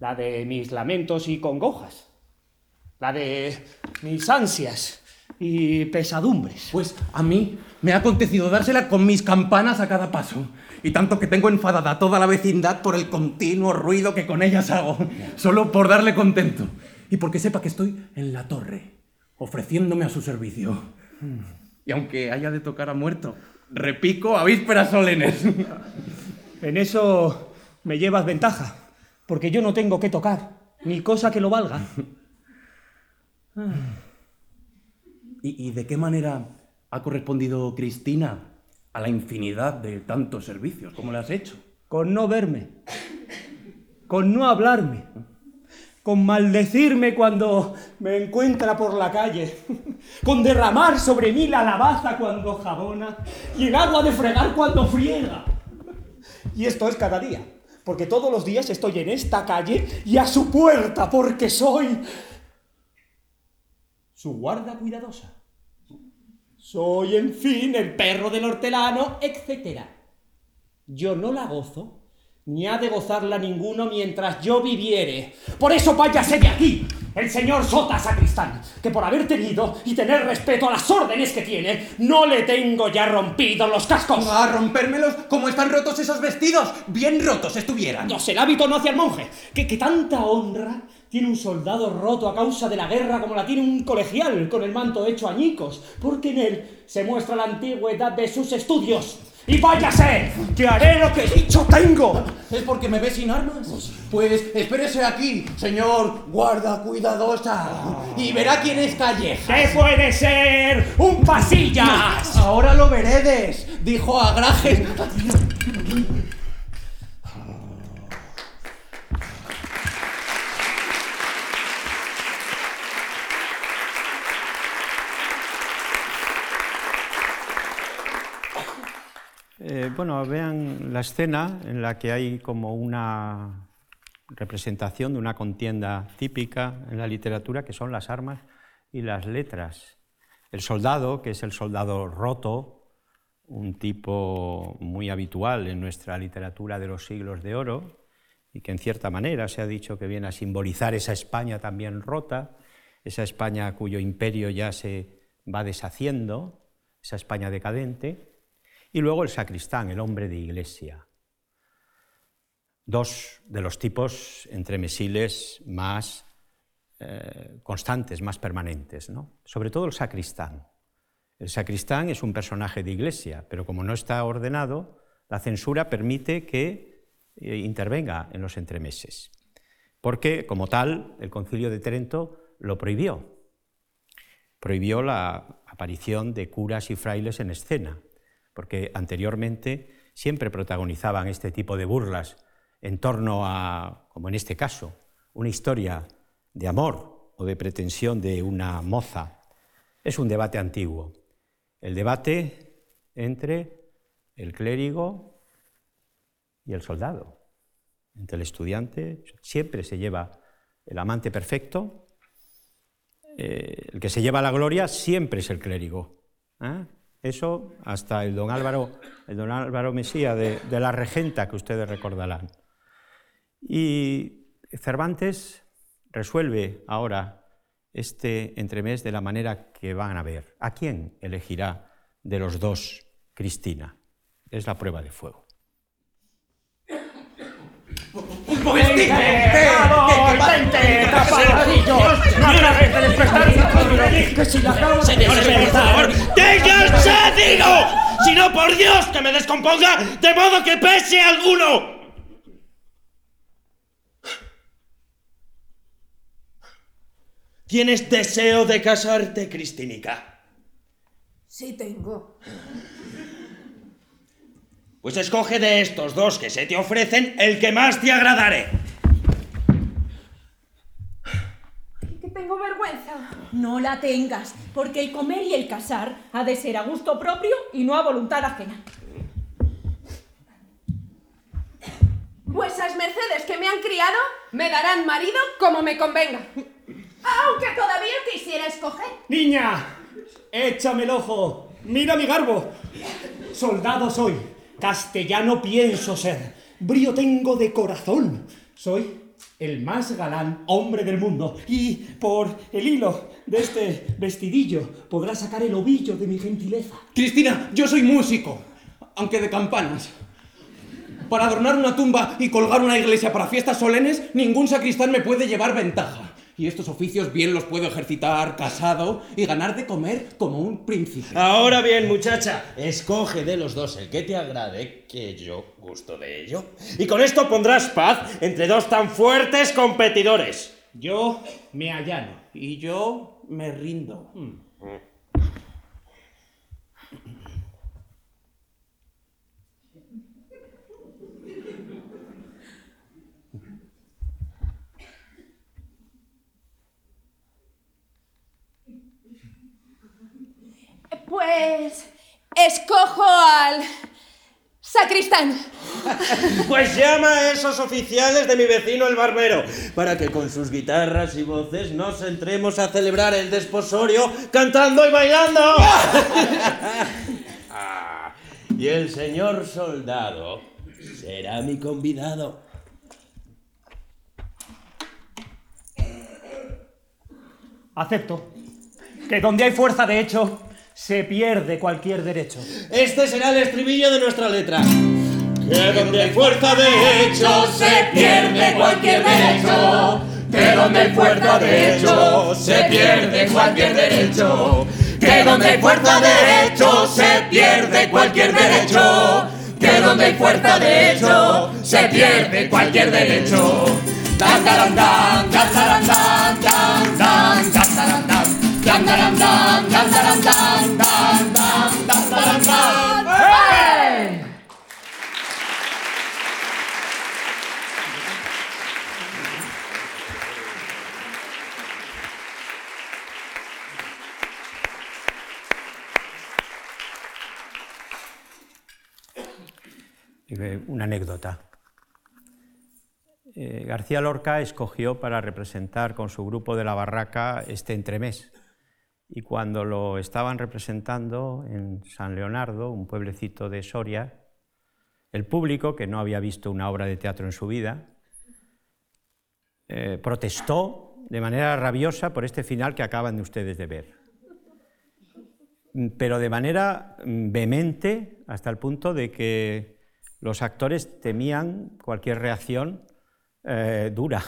[SPEAKER 4] La de mis lamentos y congojas. La de mis ansias y pesadumbres.
[SPEAKER 9] Pues a mí me ha acontecido dársela con mis campanas a cada paso. Y tanto que tengo enfadada a toda la vecindad por el continuo ruido que con ellas hago, solo por darle contento. Y porque sepa que estoy en la torre, ofreciéndome a su servicio. Y aunque haya de tocar a muerto, repico a vísperas solenes. <laughs>
[SPEAKER 4] En eso me llevas ventaja, porque yo no tengo que tocar, ni cosa que lo valga. <laughs>
[SPEAKER 9] ¿Y, y de qué manera ha correspondido Cristina a la infinidad de tantos servicios? ¿Cómo le has hecho?
[SPEAKER 4] Con no verme, con no hablarme, con maldecirme cuando me encuentra por la calle, con derramar sobre mí la lavaza cuando jabona y el agua de fregar cuando friega. Y esto es cada día, porque todos los días estoy en esta calle y a su puerta, porque soy su guarda cuidadosa. Soy, en fin, el perro del hortelano, etc. Yo no la gozo, ni ha de gozarla ninguno mientras yo viviere. Por eso váyase de aquí, el señor Sota Sacristán, que por haber tenido y tener respeto a las órdenes que tiene, no le tengo ya rompidos los cascos.
[SPEAKER 9] ¿A rompérmelos como están rotos esos vestidos? Bien rotos estuvieran.
[SPEAKER 4] No, el hábito no hacia el monje, que, que tanta honra tiene un soldado roto a causa de la guerra como la tiene un colegial con el manto hecho añicos, porque en él se muestra la antigüedad de sus estudios. ¡Y váyase! ¡Que haré lo que dicho tengo!
[SPEAKER 9] ¿Es porque me ve sin armas? Pues espérese aquí, señor guarda cuidadosa, y verá quién es calleja.
[SPEAKER 4] ¿Qué puede ser? ¡Un pasillas!
[SPEAKER 9] Ahora lo veredes, dijo Agrajes.
[SPEAKER 3] Eh, bueno, vean la escena en la que hay como una representación de una contienda típica en la literatura, que son las armas y las letras. El soldado, que es el soldado roto, un tipo muy habitual en nuestra literatura de los siglos de oro, y que en cierta manera se ha dicho que viene a simbolizar esa España también rota, esa España cuyo imperio ya se va deshaciendo, esa España decadente, y luego el sacristán, el hombre de iglesia. Dos de los tipos entremesiles más eh, constantes, más permanentes, sobre todo el sacristán. El sacristán es un personaje de iglesia, pero como no está ordenado, la censura permite que eh, intervenga en los entremeses, porque como tal el concilio de Trento lo prohibió. Prohibió la aparición de curas y frailes en escena, porque anteriormente siempre protagonizaban este tipo de burlas en torno a, como en este caso, una historia de amor o de pretensión de una moza. Es un debate antiguo. El debate entre el clérigo y el soldado, entre el estudiante, siempre se lleva el amante perfecto, eh, el que se lleva la gloria siempre es el clérigo. ¿eh? Eso hasta el don Álvaro, el don Álvaro Mesía de, de la regenta que ustedes recordarán. Y Cervantes resuelve ahora este entremés de la manera que van a ver. ¿A quién elegirá de los dos Cristina? Es la prueba de fuego.
[SPEAKER 9] ¡Un momentito! ¿Qué, qué, qué pasa
[SPEAKER 4] ¡Vente, tapadillos! ¡No acabes de despertar! ¡Que si la de
[SPEAKER 6] Señores, por favor, ¡déjense, digo! Si no, por Dios, que me descomponga, de modo que pese alguno. ¿Tienes deseo de casarte, Cristinica?
[SPEAKER 5] Sí tengo.
[SPEAKER 6] Pues escoge de estos dos que se te ofrecen el que más te agradare.
[SPEAKER 5] Que tengo vergüenza.
[SPEAKER 8] No la tengas, porque el comer y el casar ha de ser a gusto propio y no a voluntad ajena.
[SPEAKER 5] Vuesas mercedes que me han criado me darán marido como me convenga. Aunque todavía quisiera escoger.
[SPEAKER 4] Niña, échame el ojo. Mira mi garbo. Soldado soy. Castellano pienso ser. Brío tengo de corazón. Soy el más galán hombre del mundo. Y por el hilo de este vestidillo podrás sacar el ovillo de mi gentileza.
[SPEAKER 9] Cristina, yo soy músico, aunque de campanas. Para adornar una tumba y colgar una iglesia para fiestas solemnes, ningún sacristán me puede llevar ventaja. Y estos oficios bien los puedo ejercitar casado y ganar de comer como un príncipe.
[SPEAKER 6] Ahora bien, muchacha, escoge de los dos el que te agrade, que yo gusto de ello. Y con esto pondrás paz entre dos tan fuertes competidores.
[SPEAKER 4] Yo me allano.
[SPEAKER 9] Y yo me rindo.
[SPEAKER 5] Pues escojo al sacristán.
[SPEAKER 6] Pues llama a esos oficiales de mi vecino el barbero, para que con sus guitarras y voces nos entremos a celebrar el desposorio cantando y bailando. <laughs> Ah, y el señor soldado será mi convidado.
[SPEAKER 4] Acepto que donde hay fuerza de hecho, se pierde cualquier derecho.
[SPEAKER 6] Este será el estribillo de nuestra letra. Que donde hay fuerza de hecho
[SPEAKER 7] se pierde cualquier derecho. Que donde hay fuerza de hecho se pierde cualquier derecho. Que donde hay fuerza de hecho se pierde cualquier derecho. Que donde hay fuerza de hecho se pierde cualquier derecho.
[SPEAKER 3] Una anécdota. Eh, García Lorca escogió para representar con su grupo de la barraca este entremés. Y cuando lo estaban representando en San Leonardo, un pueblecito de Soria, el público, que no había visto una obra de teatro en su vida, eh, protestó de manera rabiosa por este final que acaban de ustedes de ver. Pero de manera mm, vehemente, hasta el punto de que los actores temían cualquier reacción eh, dura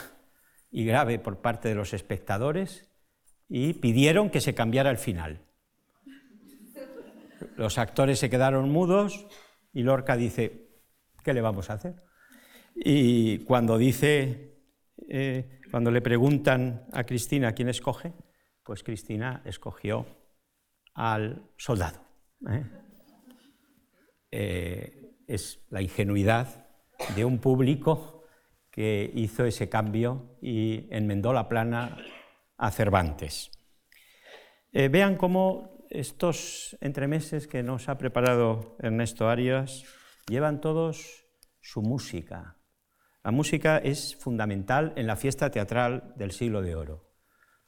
[SPEAKER 3] y grave por parte de los espectadores y pidieron que se cambiara el final. Los actores se quedaron mudos y Lorca dice, ¿qué le vamos a hacer? Y cuando dice, eh, cuando le preguntan a Cristina quién escoge, pues Cristina escogió al soldado. ¿eh? Eh, es la ingenuidad de un público que hizo ese cambio y enmendó la plana a Cervantes. Eh, vean cómo estos entremeses que nos ha preparado Ernesto Arias llevan todos su música. La música es fundamental en la fiesta teatral del siglo de oro.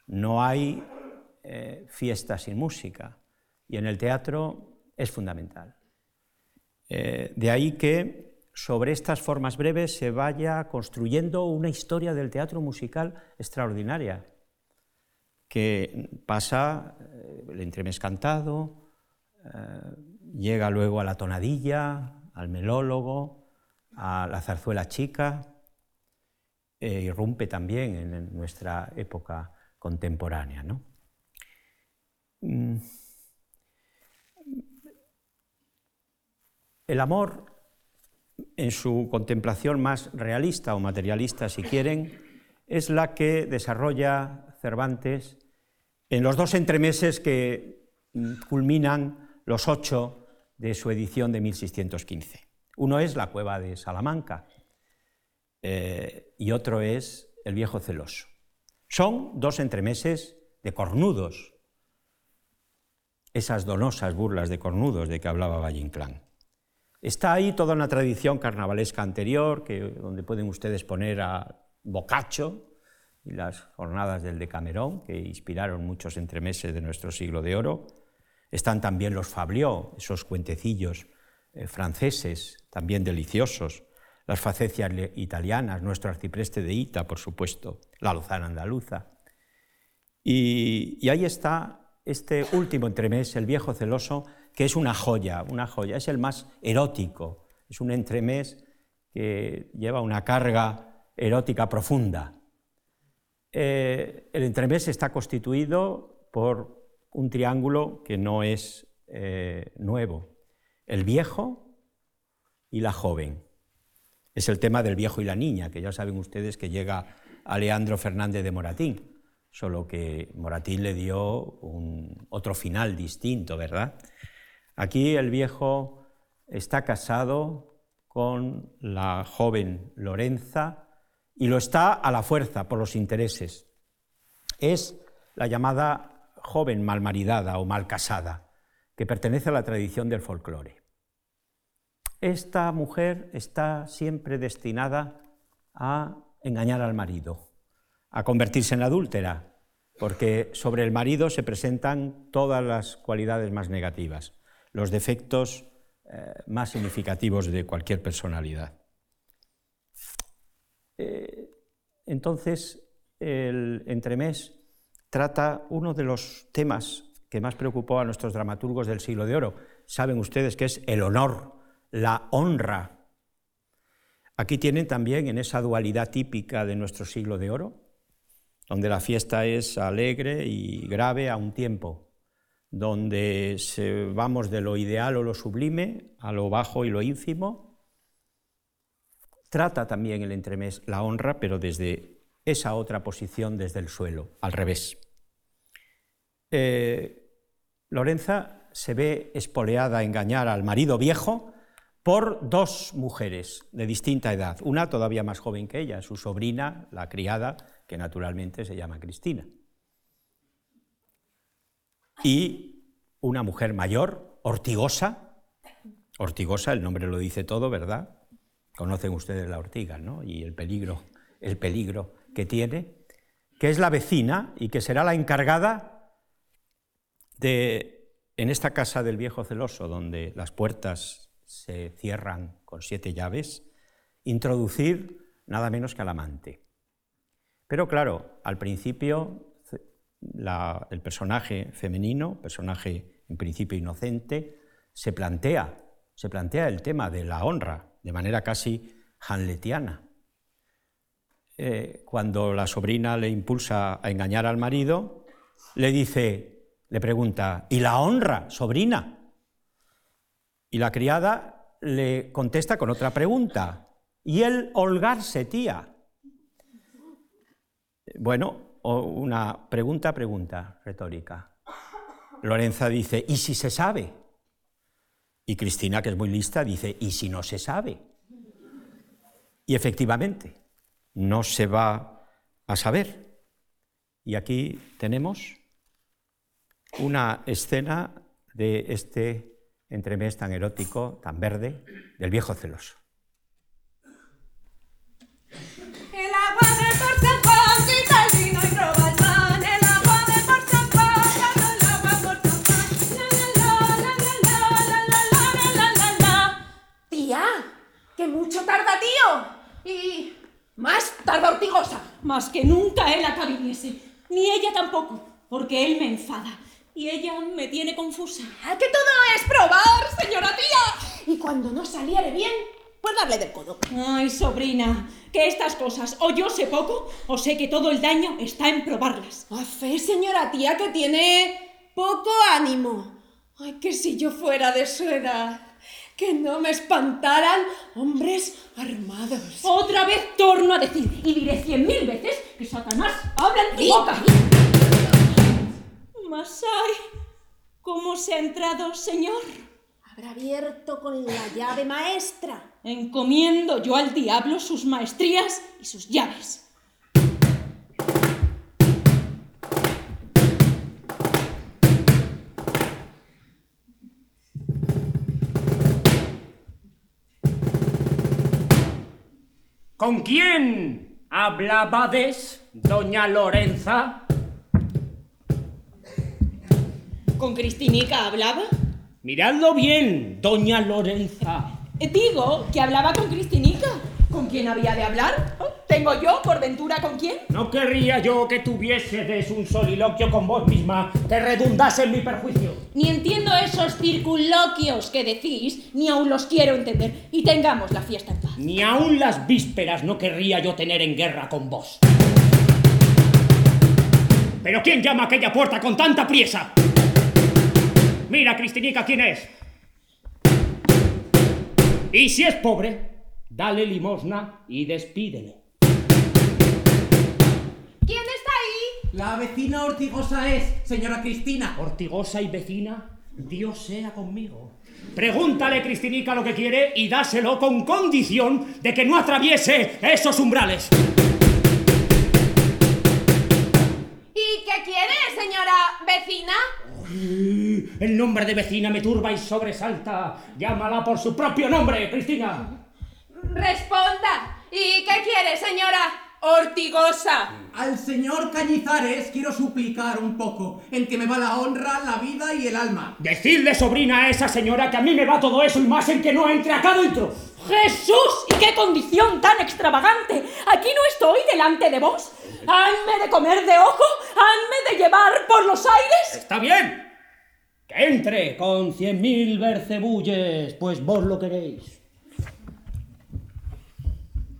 [SPEAKER 3] No hay eh, fiesta sin música y en el teatro es fundamental. Eh, de ahí que sobre estas formas breves se vaya construyendo una historia del teatro musical extraordinaria, que pasa eh, el entremés cantado, eh, llega luego a la tonadilla, al melólogo, a la zarzuela chica, e irrumpe también en nuestra época contemporánea. ¿no? Mm. El amor, en su contemplación más realista o materialista, si quieren, es la que desarrolla Cervantes en los dos entremeses que mm, culminan los ocho de su edición de 1615. Uno es la cueva de Salamanca eh, y otro es el viejo celoso. Son dos entremeses de cornudos, esas donosas burlas de cornudos de que hablaba Valle Inclán. Está ahí toda una tradición carnavalesca anterior, donde pueden ustedes poner a Boccaccio y las jornadas del Decamerón, que inspiraron muchos entremeses de nuestro siglo de oro. Están también los Fabliaux, esos cuentecillos eh, franceses, también deliciosos, las facecias italianas, nuestro arcipreste de Ita, por supuesto, la lozana andaluza. Y, y ahí está este último entremés, el viejo celoso, que es una joya, una joya, es el más erótico, es un entremés que lleva una carga erótica profunda. Eh, el entremés está constituido por un triángulo que no es eh, nuevo, el viejo y la joven. Es el tema del viejo y la niña, que ya saben ustedes que llega a Leandro Fernández de Moratín, solo que Moratín le dio un, otro final distinto, ¿verdad? Aquí el viejo está casado con la joven Lorenza y lo está a la fuerza por los intereses. Es la llamada joven malmaridada o mal casada, que pertenece a la tradición del folclore. Esta mujer está siempre destinada a engañar al marido, a convertirse en adúltera, porque sobre el marido se presentan todas las cualidades más negativas los defectos eh, más significativos de cualquier personalidad. Eh, entonces, el entremés trata uno de los temas que más preocupó a nuestros dramaturgos del siglo de oro. Saben ustedes que es el honor, la honra. Aquí tienen también en esa dualidad típica de nuestro siglo de oro, donde la fiesta es alegre y grave a un tiempo, donde vamos de lo ideal o lo sublime a lo bajo y lo ínfimo. Trata también el entremés la honra, pero desde esa otra posición, desde el suelo, al revés. Eh, Lorenza se ve espoleada a engañar al marido viejo por dos mujeres de distinta edad, una todavía más joven que ella, su sobrina, la criada, que naturalmente se llama Cristina y una mujer mayor, ortigosa. Ortigosa, el nombre lo dice todo, ¿verdad? Conocen ustedes la ortiga, ¿no? Y el peligro, el peligro que tiene, que es la vecina y que será la encargada de, en esta casa del viejo celoso, donde las puertas se cierran con siete llaves, introducir nada menos que al amante. Pero claro, al principio el personaje femenino, personaje en principio inocente, se plantea, se plantea el tema de la honra de manera casi hanletiana. Eh, cuando la sobrina le impulsa a engañar al marido, le dice, le pregunta, ¿y la honra, sobrina? Y la criada le contesta con otra pregunta, ¿y el holgarse, tía? Bueno, una pregunta, pregunta retórica. Lorenza dice, ¿y si se sabe? Y Cristina, que es muy lista, dice, ¿y si no se sabe? Y efectivamente, no se va a saber. Y aquí tenemos una escena de este entremés tan erótico, tan verde, del viejo celoso.
[SPEAKER 8] Porque él me enfada. Y ella me tiene confusa.
[SPEAKER 5] ¿A que todo es probar, señora tía? Y cuando no saliere bien, pues darle del codo.
[SPEAKER 8] Ay, sobrina, que estas cosas o yo sé poco o sé que todo el daño está en probarlas.
[SPEAKER 5] A fe, señora tía, que tiene poco ánimo. Ay, que si yo fuera de su edad, que no me espantaran hombres armados.
[SPEAKER 8] Otra vez torno a decir, y diré cien mil veces, que Satanás habla en tu boca. Masai, ¿cómo se ha entrado, señor?
[SPEAKER 5] Habrá abierto con la llave maestra.
[SPEAKER 8] Encomiendo yo al diablo sus maestrías y sus llaves.
[SPEAKER 4] ¿Con quién hablabades, doña Lorenza?
[SPEAKER 8] ¿Con Cristinica hablaba?
[SPEAKER 4] Miradlo bien, doña Lorenza.
[SPEAKER 8] Eh, Digo que hablaba con Cristinica. ¿Con quién había de hablar? ¿Tengo yo, por ventura, con quién?
[SPEAKER 4] No querría yo que tuviesedes un soliloquio con vos misma que redundase en mi perjuicio.
[SPEAKER 8] Ni entiendo esos circunloquios que decís, ni aún los quiero entender. Y tengamos la fiesta en paz.
[SPEAKER 4] Ni aun las vísperas no querría yo tener en guerra con vos. ¿Pero quién llama a aquella puerta con tanta priesa? Mira, Cristinica, quién es. Y si es pobre, dale limosna y despídele.
[SPEAKER 5] ¿Quién está ahí?
[SPEAKER 9] La vecina Ortigosa es, señora Cristina.
[SPEAKER 4] Ortigosa y vecina, Dios sea conmigo. Pregúntale, Cristinica, lo que quiere y dáselo con condición de que no atraviese esos umbrales.
[SPEAKER 5] ¿Y qué quiere, señora vecina?
[SPEAKER 4] El nombre de vecina me turba y sobresalta. Llámala por su propio nombre, Cristina.
[SPEAKER 5] Responda. ¿Y qué quiere, señora Ortigosa?
[SPEAKER 9] Al señor Cañizares quiero suplicar un poco, en que me va la honra, la vida y el alma.
[SPEAKER 4] Decidle, sobrina, a esa señora que a mí me va todo eso y más en que no entre acá dentro.
[SPEAKER 8] ¡Jesús! ¿Y qué condición tan extravagante! Aquí no estoy delante de vos. ¿Hanme de comer de ojo? ¿Hanme de llevar por los aires?
[SPEAKER 4] Está bien. Que entre con cien mil bercebulles, pues vos lo queréis.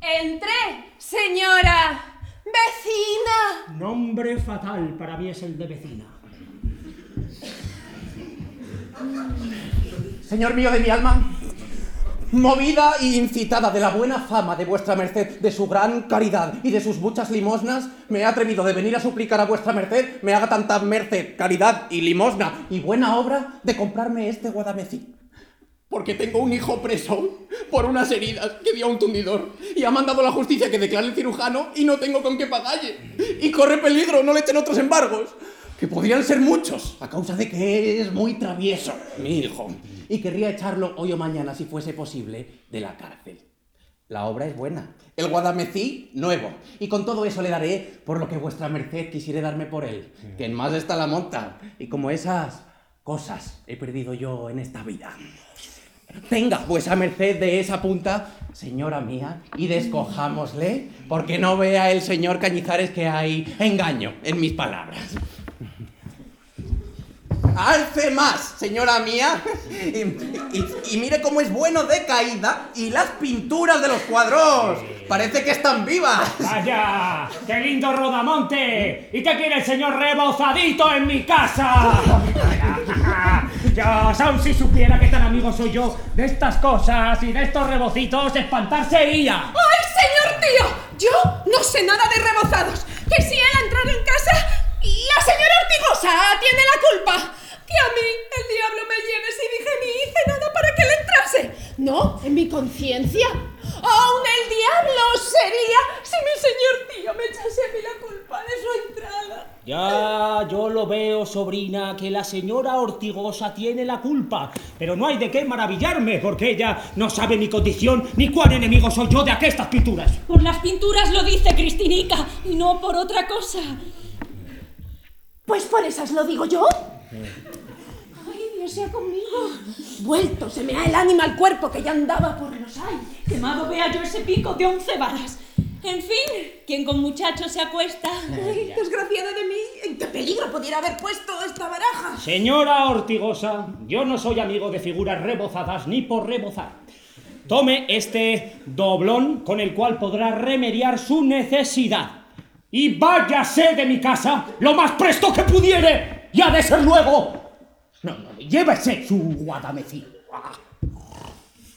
[SPEAKER 5] Entré, señora vecina.
[SPEAKER 4] Nombre fatal para mí es el de vecina.
[SPEAKER 9] Señor mío de mi alma, movida y incitada de la buena fama de vuestra merced, de su gran caridad y de sus muchas limosnas, me he atrevido de venir a suplicar a vuestra merced me haga tanta merced, caridad y limosna y buena obra de comprarme este guadamecí. Porque tengo un hijo preso por unas heridas que dio a un tundidor y ha mandado la justicia que declare el cirujano y no tengo con qué pagarle. Y corre peligro, no le echen otros embargos, que podrían ser muchos, a causa de que es muy travieso, mi hijo. Y querría echarlo hoy o mañana, si fuese posible, de la cárcel. La obra es buena. El guadamecí, nuevo. Y con todo eso le daré por lo que vuestra merced quisiere darme por él. Que en más está la monta. Y como esas cosas he perdido yo en esta vida. Tenga vuesa merced de esa punta, señora mía, y descojámosle, porque no vea el señor Cañizares que hay engaño en mis palabras. Alce más, señora mía, y, y- y mire cómo es bueno de caída y las pinturas de los cuadros. Parece que están vivas.
[SPEAKER 4] ¡Vaya! ¡Qué lindo rodamonte! ¿Y qué quiere el señor rebozadito en mi casa? Yo, aun si supiera que tan amigo soy yo de estas cosas y de estos rebocitos, espantarse iría.
[SPEAKER 5] ¡Ay, señor tío! Yo no sé nada de rebozados. Que si él ha entrado en casa, la señora Ortigosa tiene la culpa. Que a mí el diablo me lleve si dije ni hice nada para que él entrase. No, en mi conciencia. Aún el diablo sería si mi señor tío me echase a mí la culpa de su entrada.
[SPEAKER 4] Ya, yo lo veo, sobrina, que la señora Ortigosa tiene la culpa. Pero no hay de qué maravillarme, porque ella no sabe mi condición ni cuán enemigo soy yo de aquestas pinturas.
[SPEAKER 8] Por las pinturas lo dice Cristinica y no por otra cosa.
[SPEAKER 5] Pues por esas lo digo yo. Ay, Dios sea conmigo. Vuelto se me da el ánima al cuerpo que ya andaba por los aires.
[SPEAKER 8] Quemado vea yo ese pico de once varas. En fin, quien con muchachos se acuesta.
[SPEAKER 5] Ay, desgraciada de mí, ¿en qué peligro pudiera haber puesto esta baraja?
[SPEAKER 4] Señora Ortigosa, yo no soy amigo de figuras rebozadas ni por rebozar. tome este doblón con el cual podrá remediar su necesidad. Y váyase de mi casa lo más presto que pudiere, y ha de ser luego. No, no, llévese su guadamecín.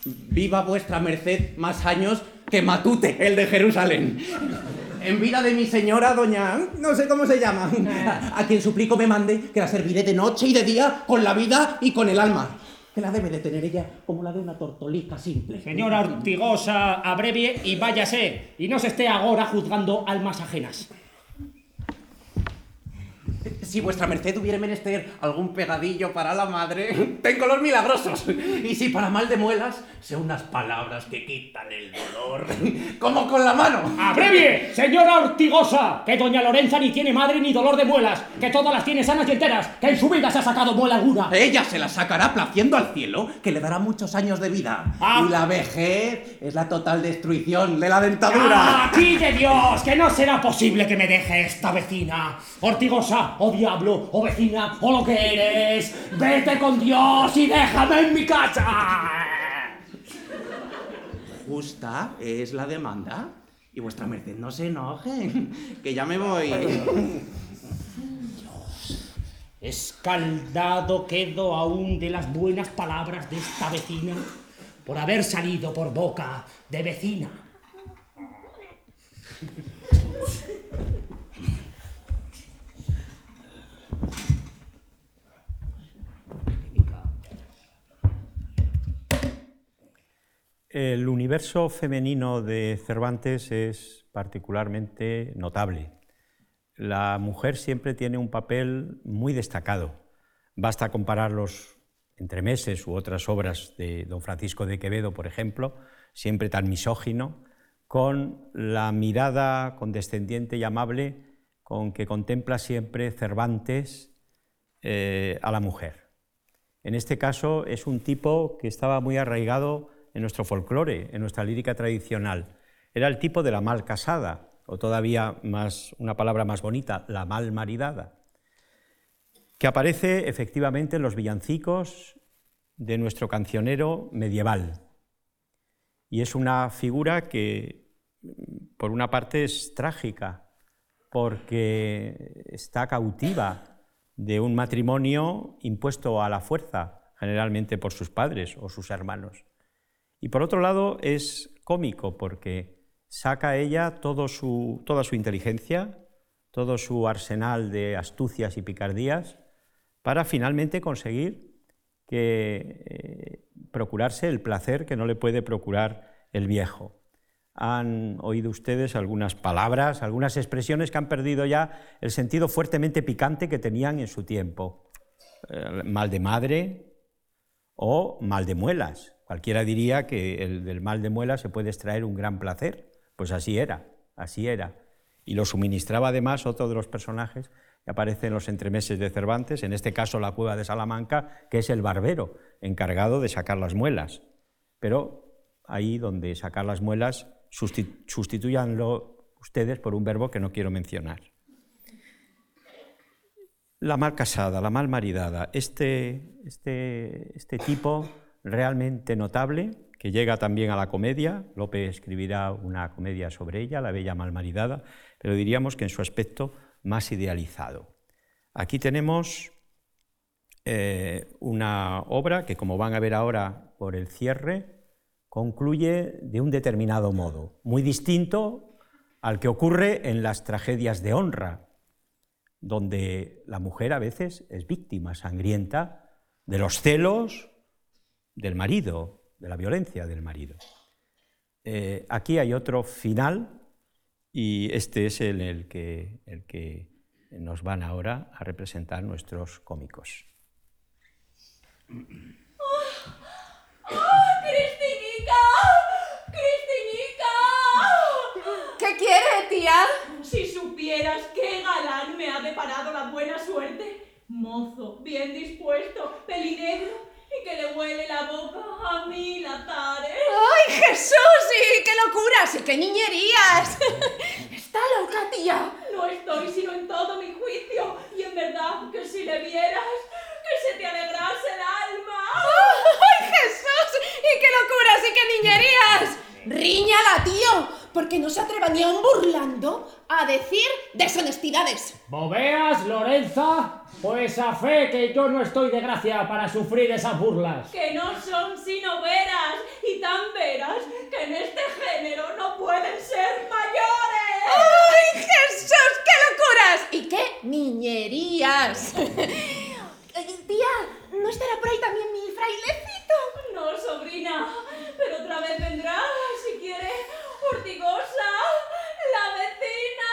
[SPEAKER 9] Viva vuestra merced más años que Matute, el de Jerusalén. En vida de mi señora, doña... no sé cómo se llama, a, a quien suplico me mande que la serviré de noche y de día con la vida y con el alma. Que la debe de tener ella como la de una tortolica simple.
[SPEAKER 4] Señora Ortigosa, abrevie y váyase, y no se esté ahora juzgando almas ajenas.
[SPEAKER 9] Si vuestra merced hubiera menester algún pegadillo para la madre, <laughs> tengo los milagrosos. Y si para mal de muelas, sé unas palabras que quitan el dolor, <laughs> como con la mano.
[SPEAKER 4] ¡Abrevie, señora Ortigosa! Que doña Lorenza ni tiene madre ni dolor de muelas, que todas las tiene sanas y enteras, que en su vida se ha sacado muela alguna.
[SPEAKER 9] Ella se la sacará placiendo al cielo, que le dará muchos años de vida.
[SPEAKER 4] Ah.
[SPEAKER 9] Y la vejez es la total destrucción de la dentadura.
[SPEAKER 4] ¡Aquí de Dios! ¡Que no será posible que me deje esta vecina! Ortigosa, o diablo, o vecina, o lo que eres, vete con Dios y déjame en mi casa.
[SPEAKER 9] Justa es la demanda. Y vuestra merced no se enoje, que ya me voy.
[SPEAKER 4] Escaldado quedo aún de las buenas palabras de esta vecina por haber salido por boca de vecina.
[SPEAKER 3] El universo femenino de Cervantes es particularmente notable. La mujer siempre tiene un papel muy destacado. Basta comparar los entremeses u otras obras de don Francisco de Quevedo, por ejemplo, siempre tan misógino, con la mirada condescendiente y amable con que contempla siempre Cervantes eh, a la mujer. En este caso es un tipo que estaba muy arraigado en nuestro folclore, en nuestra lírica tradicional. Era el tipo de la mal casada, o todavía más, una palabra más bonita, la mal maridada, que aparece efectivamente en los villancicos de nuestro cancionero medieval. Y es una figura que, por una parte, es trágica, porque está cautiva de un matrimonio impuesto a la fuerza, generalmente por sus padres o sus hermanos. Y por otro lado es cómico porque saca ella toda su inteligencia, todo su arsenal de astucias y picardías para finalmente conseguir que, eh, procurarse el placer que no le puede procurar el viejo. Han oído ustedes algunas palabras, algunas expresiones que han perdido ya el sentido fuertemente picante que tenían en su tiempo. Eh, mal de madre o mal de muelas, Cualquiera diría que el, del mal de muela se puede extraer un gran placer. Pues así era, así era. Y lo suministraba además otro de los personajes que aparece en los entremeses de Cervantes, en este caso la cueva de Salamanca, que es el barbero, encargado de sacar las muelas. Pero ahí donde sacar las muelas, sustituyanlo ustedes por un verbo que no quiero mencionar. La mal casada, la mal maridada, este, este, este tipo realmente notable, que llega también a la comedia. Lope escribirá una comedia sobre ella, La Bella Malmaridada, pero diríamos que en su aspecto más idealizado. Aquí tenemos eh, una obra que, como van a ver ahora por el cierre, concluye de un determinado modo, muy distinto al que ocurre en las tragedias de honra, donde la mujer a veces es víctima sangrienta de los celos del marido, de la violencia del marido. Eh, aquí hay otro final y este es el, el, que, el que nos van ahora a representar nuestros cómicos.
[SPEAKER 8] ¡Oh, Cristinica! ¡Cristinica!
[SPEAKER 5] ¿Qué quiere, tía?
[SPEAKER 8] Si supieras qué galán me ha deparado la buena suerte. Mozo, bien dispuesto, pelinegro y que le huele la boca a mil atares.
[SPEAKER 5] ¡Ay, Jesús! ¡Y qué locuras! ¡Y qué niñerías! <laughs> Está loca, tía.
[SPEAKER 8] No estoy sino en todo mi juicio. Y en verdad que si le vieras, que se te alegrase el alma. <laughs>
[SPEAKER 5] ¡Y qué locuras! ¡Y qué niñerías! ¡Riñala, tío! Porque no se atreva ni aun burlando a decir deshonestidades.
[SPEAKER 4] ¿Bobeas, Lorenza? Pues a fe que yo no estoy de gracia para sufrir esas burlas.
[SPEAKER 8] Que no son sino veras, y tan veras que en este género no pueden ser mayores.
[SPEAKER 5] ¡Ay, Jesús, qué locuras! ¿Y qué niñerías? <laughs> Tía, ¿no estará por ahí también mi frailecito?
[SPEAKER 8] No, sobrina, pero otra vez vendrá, si quiere, Ortigosa, la vecina.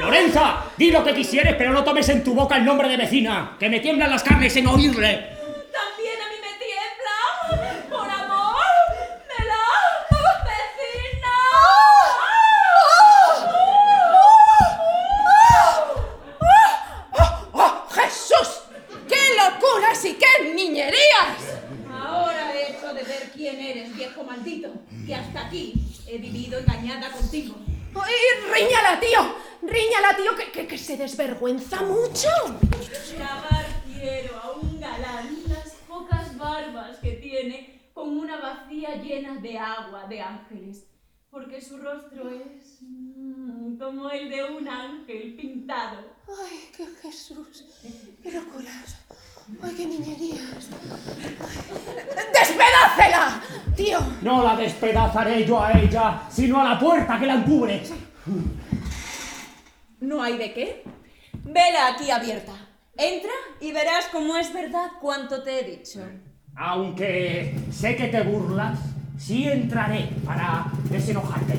[SPEAKER 4] Lorenza, di lo que quisieres, pero no tomes en tu boca el nombre de vecina, que me tiemblan las carnes en oírle.
[SPEAKER 5] Niñerías!
[SPEAKER 8] Ahora he hecho de ver quién eres, viejo maldito, que hasta aquí he vivido engañada contigo.
[SPEAKER 5] ¡Ay, riñala, tío! ¡Riñala, tío, que, que- que se desvergüenza mucho!
[SPEAKER 8] Grabar quiero a un galán las pocas barbas que tiene con una vacía llena de agua de ángeles, porque su rostro es mm, como el de un ángel pintado.
[SPEAKER 5] ¡Ay, qué Jesús! ¡Qué locuras! ¡Ay, qué niñerías! ¡Despedácela! Tío,
[SPEAKER 4] No la despedazaré yo a ella, sino a la puerta que la encubre.
[SPEAKER 8] ¿No hay de qué? Vela aquí abierta. Entra y verás cómo es verdad cuanto te he dicho.
[SPEAKER 4] Aunque sé que te burlas, sí entraré para desenojarte.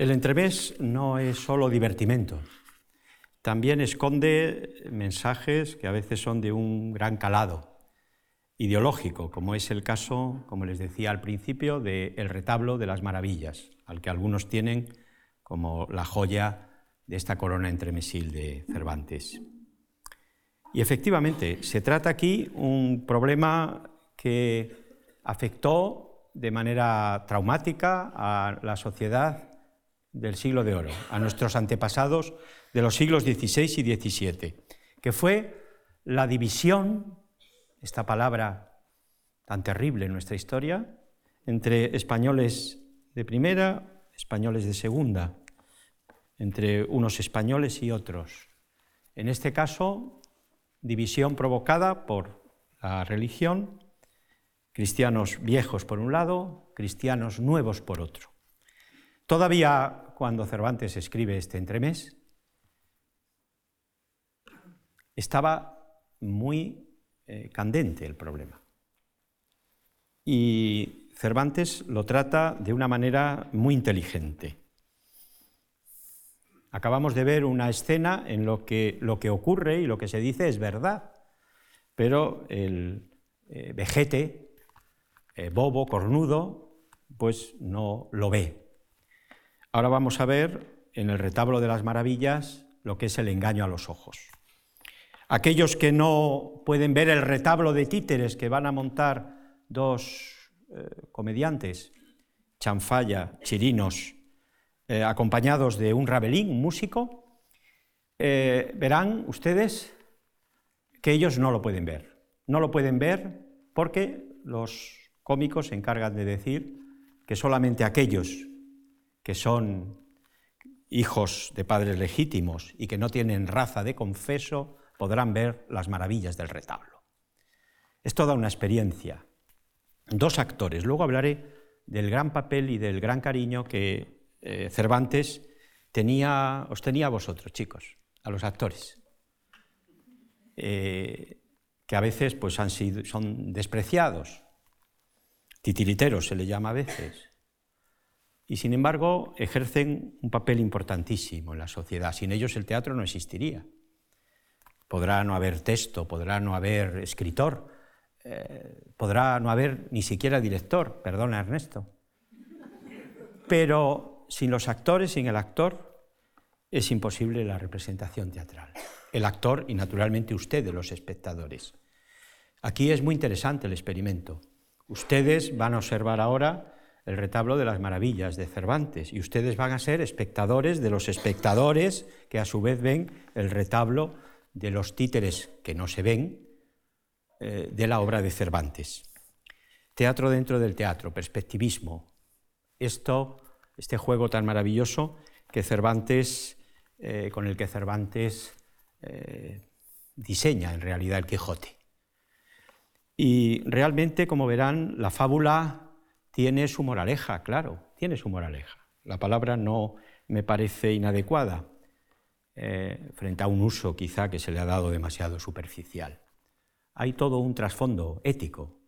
[SPEAKER 3] El entremés no es solo divertimento, también esconde mensajes que a veces son de un gran calado ideológico, como es el caso, como les decía al principio, del retablo de las maravillas, al que algunos tienen como la joya de esta corona entremesil de Cervantes. Y efectivamente, se trata aquí un problema que afectó de manera traumática a la sociedad del siglo de oro, a nuestros antepasados de los siglos XVI y XVII, que fue la división, esta palabra tan terrible en nuestra historia, entre españoles de primera, españoles de segunda, entre unos españoles y otros. En este caso, división provocada por la religión, cristianos viejos por un lado, cristianos nuevos por otro. Todavía cuando Cervantes escribe este entremés, estaba muy eh, candente el problema. Y Cervantes lo trata de una manera muy inteligente. Acabamos de ver una escena en lo que lo que ocurre y lo que se dice es verdad, pero el eh, vejete, eh, bobo, cornudo, pues no lo ve. Ahora vamos a ver en el retablo de las maravillas lo que es el engaño a los ojos. Aquellos que no pueden ver el retablo de títeres que van a montar dos eh, comediantes, Chanfalla, Chirinos, eh, acompañados de un rabelín, un músico, eh, verán ustedes que ellos no lo pueden ver. No lo pueden ver porque los cómicos se encargan de decir que solamente aquellos que son hijos de padres legítimos y que no tienen raza de confeso podrán ver las maravillas del retablo. Es toda una experiencia. Dos actores. Luego hablaré del gran papel y del gran cariño que eh, Cervantes tenía, os tenía a vosotros, chicos, a los actores, eh, que a veces pues, han sido, son despreciados, titiriteros se le llama a veces, y sin embargo ejercen un papel importantísimo en la sociedad. Sin ellos el teatro no existiría. podrá no haber texto, podrá no haber escritor, eh, podrá no haber ni siquiera director, perdona Ernesto. Pero sin los actores, sin el actor, es imposible la representación teatral. El actor y naturalmente ustedes, los espectadores. Aquí es muy interesante el experimento. Ustedes van a observar ahora el retablo de las maravillas de Cervantes y ustedes van a ser espectadores de los espectadores que a su vez ven el retablo de los títeres que no se ven eh, de la obra de Cervantes. Teatro dentro del teatro, perspectivismo. Esto, este juego tan maravilloso que Cervantes, eh, con el que Cervantes eh, diseña en realidad el Quijote. Y realmente, como verán, la fábula tiene su moraleja, claro, tiene su moraleja. La palabra no me parece inadecuada, eh, frente a un uso quizá que se le ha dado demasiado superficial. Hay todo un trasfondo ético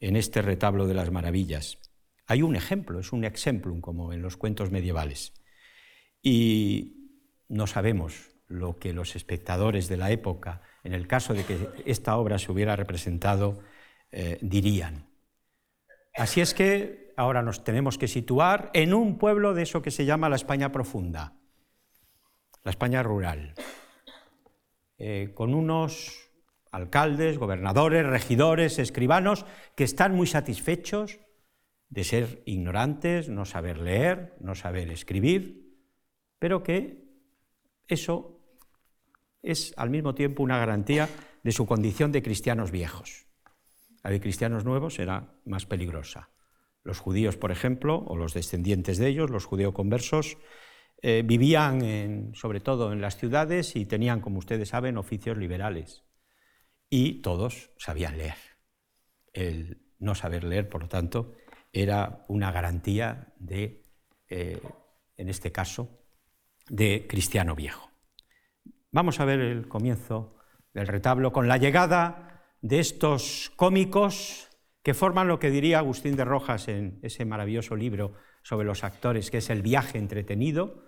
[SPEAKER 3] en este retablo de las maravillas. Hay un ejemplo, es un exemplum, como en los cuentos medievales. Y no sabemos lo que los espectadores de la época, en el caso de que esta obra se hubiera representado, eh, dirían. Así es que ahora nos tenemos que situar en un pueblo de eso que se llama la España profunda, la España rural, eh, con unos alcaldes, gobernadores, regidores, escribanos, que están muy satisfechos de ser ignorantes, no saber leer, no saber escribir, pero que eso es al mismo tiempo una garantía de su condición de cristianos viejos. La de cristianos nuevos será más peligrosa. Los judíos, por ejemplo, o los descendientes de ellos, los judeoconversos, eh, vivían sobre todo en las ciudades y tenían, como ustedes saben, oficios liberales. Y todos sabían leer. El no saber leer, por lo tanto, era una garantía de, eh, en este caso, de cristiano viejo. Vamos a ver el comienzo del retablo con la llegada de estos cómicos que forman lo que diría Agustín de Rojas en ese maravilloso libro sobre los actores, que es El viaje entretenido,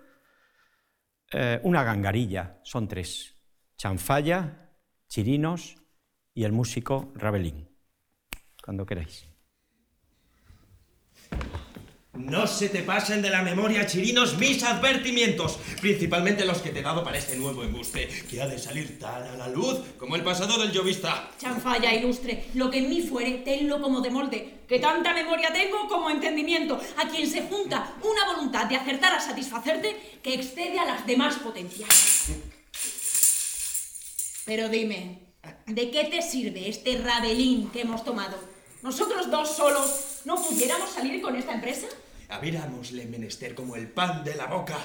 [SPEAKER 3] eh, una gangarilla, son tres, Chanfalla, Chirinos y el músico Rabelín. Cuando queráis.
[SPEAKER 6] No se te pasen de la memoria, Chirinos, mis advertimientos, principalmente los que te he dado para este nuevo embuste, que ha de salir tan a la luz como el pasado del llovista.
[SPEAKER 5] Chanfalla, ilustre, lo que en mí fuere, tenlo como de molde, que tanta memoria tengo como entendimiento, a quien se junta una voluntad de acertar a satisfacerte que excede a las demás potencias. Pero dime, ¿de qué te sirve este rabelín que hemos tomado? ¿Nosotros dos solos no pudiéramos salir con esta empresa?
[SPEAKER 6] Habiéramosle menester como el pan de la boca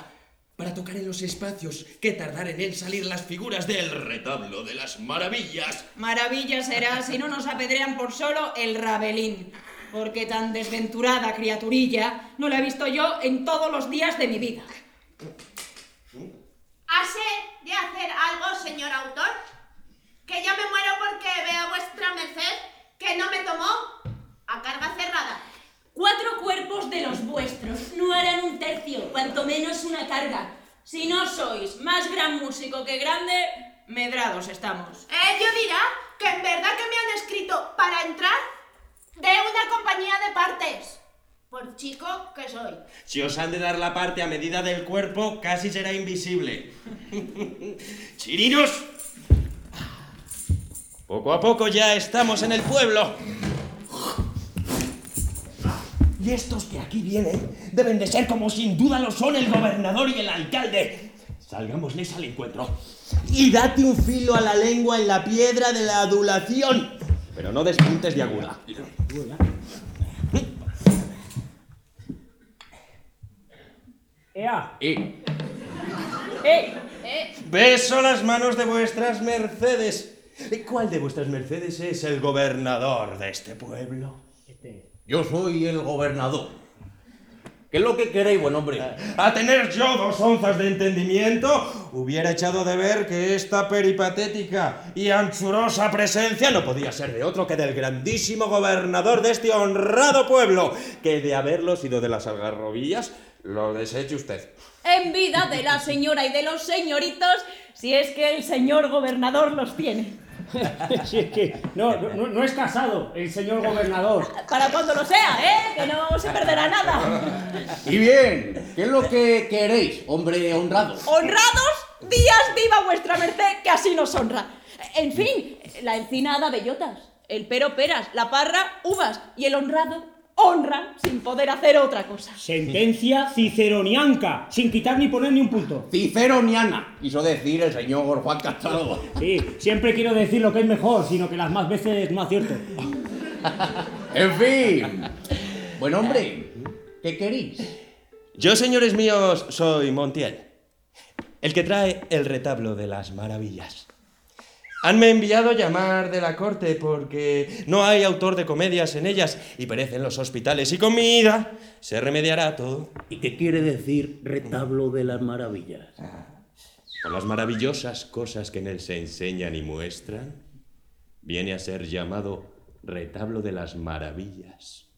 [SPEAKER 6] para tocar en los espacios que tardar en él salir las figuras del retablo de las maravillas.
[SPEAKER 5] Maravilla será si no nos apedrean por solo el rabelín, porque tan desventurada criaturilla no la he visto yo en todos los días de mi vida.
[SPEAKER 10] ¿Hase de hacer algo, señor autor? Que yo me muero porque veo a vuestra merced que no me tomó a carga cerrada.
[SPEAKER 8] Cuatro cuerpos de los vuestros no harán un tercio, cuanto menos una carga. Si no sois más gran músico que grande, medrados estamos.
[SPEAKER 10] Ello dirá que en verdad que me han escrito para entrar de una compañía de partes. Por chico que soy.
[SPEAKER 6] Si os han de dar la parte a medida del cuerpo, casi será invisible. <laughs> Chirinos, poco a poco ya estamos en el pueblo. Y estos que aquí vienen deben de ser como sin duda lo son el gobernador y el alcalde. Salgámosles al encuentro. Y date un filo a la lengua en la piedra de la adulación. Pero no despuntes de aguda.
[SPEAKER 4] ¡Ea!
[SPEAKER 6] Y
[SPEAKER 4] ¡Eh!
[SPEAKER 6] beso las manos de vuestras mercedes. ¿Cuál de vuestras mercedes es el gobernador de este pueblo?
[SPEAKER 9] Yo soy el gobernador. ¿Qué es lo que queréis, buen hombre?
[SPEAKER 6] A tener yo dos onzas de entendimiento, hubiera echado de ver que esta peripatética y anchurosa presencia no podía ser de otro que del grandísimo gobernador de este honrado pueblo, que de haberlo sido de las algarrobillas, lo deseche usted.
[SPEAKER 8] En vida de la señora y de los señoritos, si es que el señor gobernador los tiene. <laughs>
[SPEAKER 4] si es que no, no, no es casado el señor gobernador.
[SPEAKER 8] Para cuando lo sea, ¿eh? Que no se perderá nada.
[SPEAKER 9] Y bien, ¿qué es lo que queréis, hombre honrado?
[SPEAKER 8] Honrados, días viva vuestra merced, que así nos honra. En fin, la encinada bellotas, el pero peras, la parra uvas y el honrado honra sin poder hacer otra cosa.
[SPEAKER 4] Sentencia ciceronianca, sin quitar ni poner ni un punto.
[SPEAKER 9] Ciceroniana, quiso decir el señor Juan Castrado.
[SPEAKER 4] Sí, siempre quiero decir lo que es mejor, sino que las más veces no acierto. <laughs>
[SPEAKER 9] En fin. Buen hombre, ¿qué queréis?
[SPEAKER 6] Yo, señores míos, soy Montiel, el que trae el retablo de las maravillas. Hanme enviado llamar de la corte porque no hay autor de comedias en ellas y perecen los hospitales y con mi ida se remediará todo.
[SPEAKER 11] ¿Y qué quiere decir retablo de las maravillas?
[SPEAKER 6] Por las maravillosas cosas que en él se enseñan y muestran, viene a ser llamado retablo de las maravillas.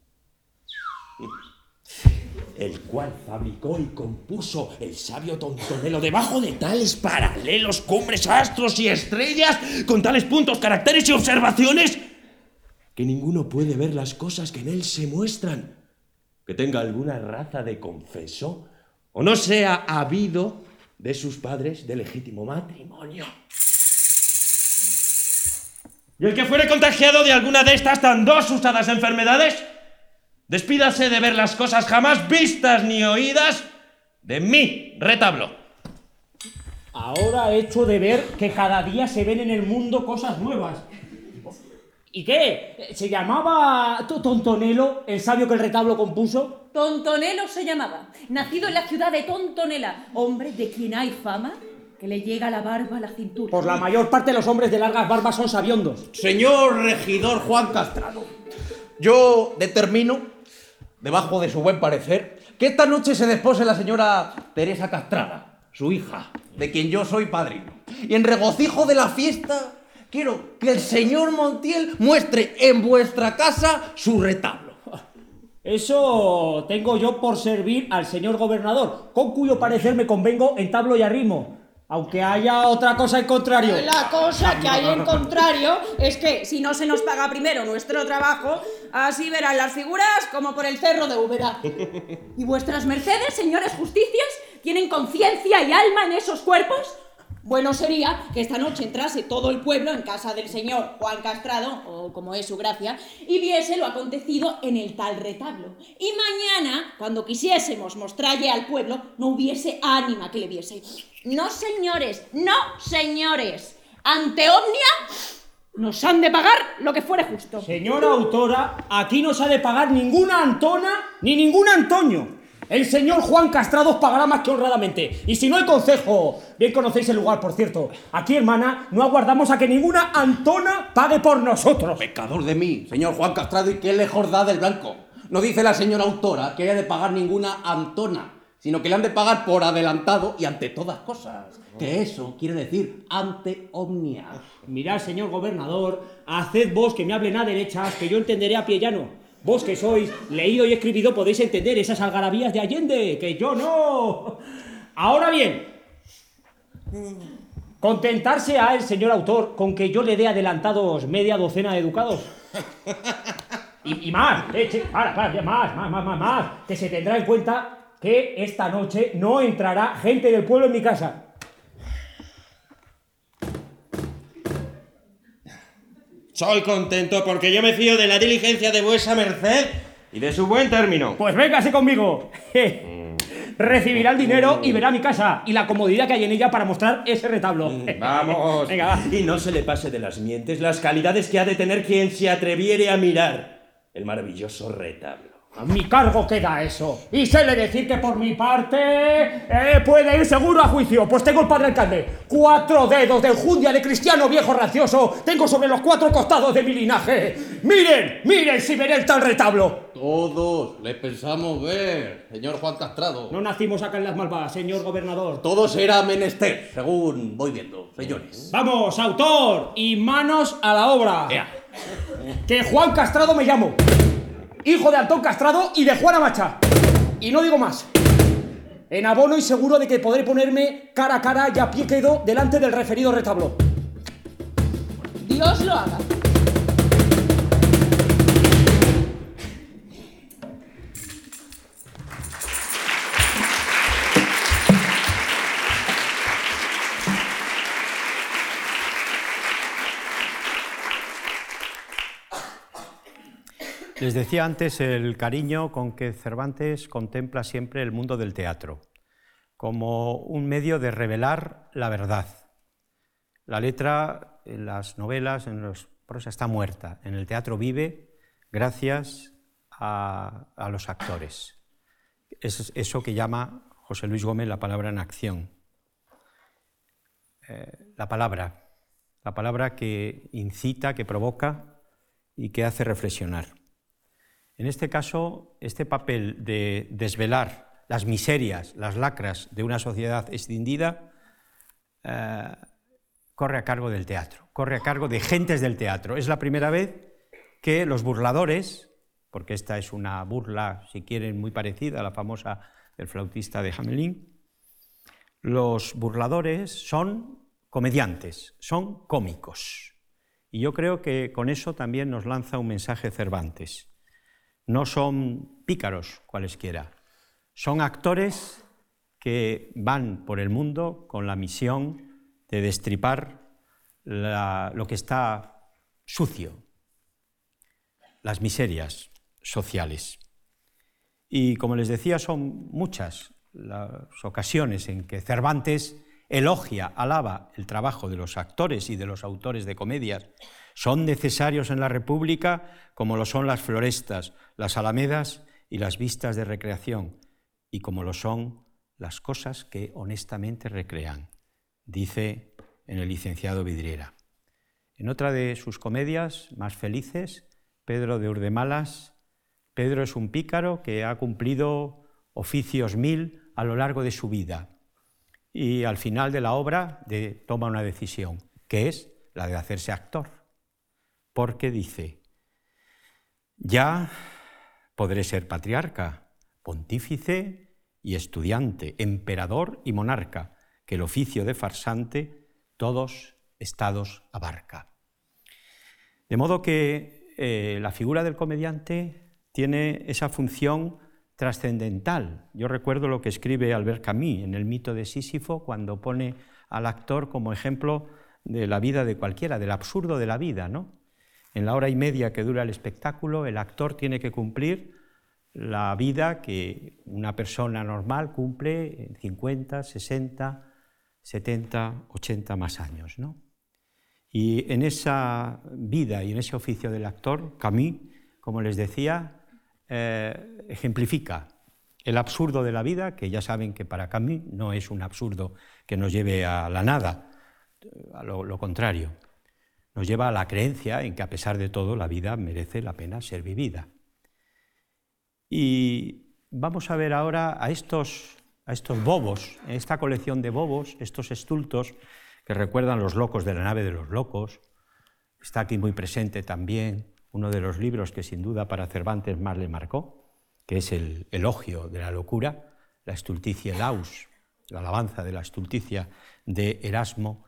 [SPEAKER 6] El cual fabricó y compuso el sabio Tontonelo debajo de tales paralelos, cumbres, astros y estrellas, con tales puntos, caracteres y observaciones, que ninguno puede ver las cosas que en él se muestran, que tenga alguna raza de confeso, o no sea habido de sus padres de legítimo matrimonio. Y el que fuere contagiado de alguna de estas tan dos usadas enfermedades, despídase de ver las cosas jamás vistas ni oídas de mi retablo.
[SPEAKER 4] Ahora he hecho de ver que cada día se ven en el mundo cosas nuevas. ¿Y qué? ¿Se llamaba Tontonelo, el sabio que el retablo compuso?
[SPEAKER 8] Tontonelo se llamaba, nacido en la ciudad de Tontonela, hombre de quien hay fama que le llega la barba a la cintura.
[SPEAKER 4] Por la mayor parte de los hombres de largas barbas son sabiondos.
[SPEAKER 9] Señor regidor Juan Castrado, yo determino, debajo de su buen parecer, que esta noche se despose la señora Teresa Castrada, su hija, de quien yo soy padrino. Y en regocijo de la fiesta, quiero que el señor Montiel muestre en vuestra casa su retablo.
[SPEAKER 4] Eso tengo yo por servir al señor gobernador, con cuyo parecer me convengo en tablo y arrimo, aunque haya otra cosa en contrario.
[SPEAKER 8] La cosa que hay en contrario es que si no se nos paga primero nuestro trabajo, así verán las figuras como por el cerro de Úbeda. <laughs> ¿Y vuestras mercedes, señores justicias, tienen conciencia y alma en esos cuerpos? Bueno sería que esta noche entrase todo el pueblo en casa del señor Juan Castrado, o como es su gracia, y viese lo acontecido en el tal retablo. Y mañana, cuando quisiésemos mostralle al pueblo, no hubiese ánima que le viese. No, señores, no, señores. Ante Omnia nos han de pagar lo que fuere justo.
[SPEAKER 4] Señora autora, aquí no se ha de pagar ninguna Antona ni ningún Antonio. El señor Juan Castrado os pagará más que honradamente. Y si no hay consejo, bien conocéis el lugar, por cierto. Aquí, hermana, no aguardamos a que ninguna Antona pague por nosotros.
[SPEAKER 9] Pecador de mí, señor Juan Castrado, y qué lejos da del blanco. No dice la señora autora que haya de pagar ninguna Antona, sino que le han de pagar por adelantado y ante todas cosas. Que eso quiere decir ante omnia.
[SPEAKER 4] Mirad, señor gobernador, haced vos que me hablen a derechas, que yo entenderé a pie llano. Vos que sois leído y escribido podéis entender esas algarabías de Allende, que yo no. Ahora bien, contentarse a el señor autor con que yo le dé adelantados media docena de educados. Y, y más, eh, che, para, para, más, más, más, más, más, que se tendrá en cuenta que esta noche no entrará gente del pueblo en mi casa.
[SPEAKER 6] Soy contento porque yo me fío de la diligencia de vuesa merced y de su buen término.
[SPEAKER 4] Pues véngase conmigo. Recibirá el dinero y verá mi casa y la comodidad que hay en ella para mostrar ese retablo.
[SPEAKER 6] Vamos.
[SPEAKER 4] Venga, va.
[SPEAKER 6] Y no se le pase de las mientes las calidades que ha de tener quien se atreviere a mirar el maravilloso retablo.
[SPEAKER 4] A mi cargo queda eso. Y séle decir que por mi parte eh, puede ir seguro a juicio, pues tengo el padre alcalde. Cuatro dedos de enjundia de cristiano viejo racioso tengo sobre los cuatro costados de mi linaje. Miren, miren si veré el tal retablo.
[SPEAKER 9] Todos le pensamos ver, señor Juan Castrado.
[SPEAKER 4] No nacimos acá en las Malvas, señor gobernador.
[SPEAKER 9] Todo será menester, según voy viendo, señores.
[SPEAKER 4] Vamos, autor, y manos a la obra.
[SPEAKER 9] Ea.
[SPEAKER 4] Que Juan Castrado me llamo. Hijo de Antón Castrado y de Juana Macha. Y no digo más. en abono y seguro de que podré ponerme cara a cara y a pie quedo delante del referido retablo.
[SPEAKER 5] Dios lo haga.
[SPEAKER 3] Les decía antes el cariño con que Cervantes contempla siempre el mundo del teatro, como un medio de revelar la verdad. La letra en las novelas, en los prosa, está muerta. En el teatro vive gracias a, a los actores. Es eso que llama José Luis Gómez la palabra en acción. Eh, la palabra, la palabra que incita, que provoca y que hace reflexionar. En este caso, este papel de desvelar las miserias, las lacras de una sociedad extendida, eh, corre a cargo del teatro, corre a cargo de gentes del teatro. Es la primera vez que los burladores, porque esta es una burla, si quieren, muy parecida a la famosa del flautista de Hamelin, los burladores son comediantes, son cómicos. Y yo creo que con eso también nos lanza un mensaje Cervantes. No son pícaros cualesquiera, son actores que van por el mundo con la misión de destripar lo que está sucio, las miserias sociales. Y como les decía, son muchas las ocasiones en que Cervantes elogia, alaba el trabajo de los actores y de los autores de comedias. Son necesarios en la República como lo son las florestas, las alamedas y las vistas de recreación, y como lo son las cosas que honestamente recrean, dice en el licenciado Vidriera. En otra de sus comedias más felices, Pedro de Urdemalas, Pedro es un pícaro que ha cumplido oficios mil a lo largo de su vida y al final de la obra toma una decisión, que es la de hacerse actor, porque dice, ya podré ser patriarca, pontífice y estudiante, emperador y monarca, que el oficio de farsante todos estados abarca. De modo que eh, la figura del comediante tiene esa función trascendental. Yo recuerdo lo que escribe Albert Camus en el mito de Sísifo cuando pone al actor como ejemplo de la vida de cualquiera, del absurdo de la vida, ¿no? En la hora y media que dura el espectáculo, el actor tiene que cumplir la vida que una persona normal cumple en 50, 60, 70, 80 más años. ¿no? Y en esa vida y en ese oficio del actor, Camus, como les decía, eh, ejemplifica el absurdo de la vida, que ya saben que para Camus no es un absurdo que nos lleve a la nada, a lo, lo contrario, nos lleva a la creencia en que a pesar de todo la vida merece la pena ser vivida. Y vamos a ver ahora a estos, a estos bobos, esta colección de bobos, estos estultos que recuerdan los locos de la nave de los locos. Está aquí muy presente también uno de los libros que sin duda para Cervantes más le marcó, que es el elogio de la locura, la Stultitia Laus, la alabanza de la estulticia de Erasmo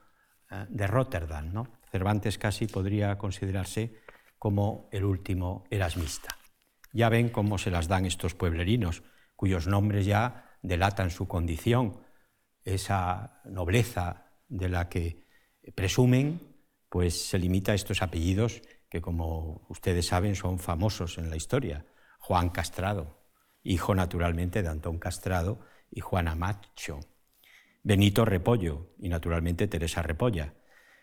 [SPEAKER 3] eh, de Rotterdam. Cervantes casi podría considerarse como el último erasmista. Ya ven cómo se las dan estos pueblerinos, cuyos nombres ya delatan su condición, esa nobleza de la que presumen, pues se limita a estos apellidos que, como ustedes saben, son famosos en la historia. Juan Castrado, hijo naturalmente de Antón Castrado y Juana Macho. Benito Repollo y naturalmente Teresa Repolla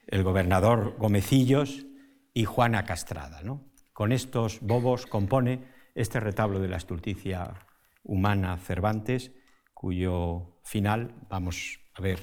[SPEAKER 3] el gobernador Gomecillos y Juana Castrada. ¿no? Con estos bobos compone este retablo de la estulticia humana Cervantes, cuyo final vamos a ver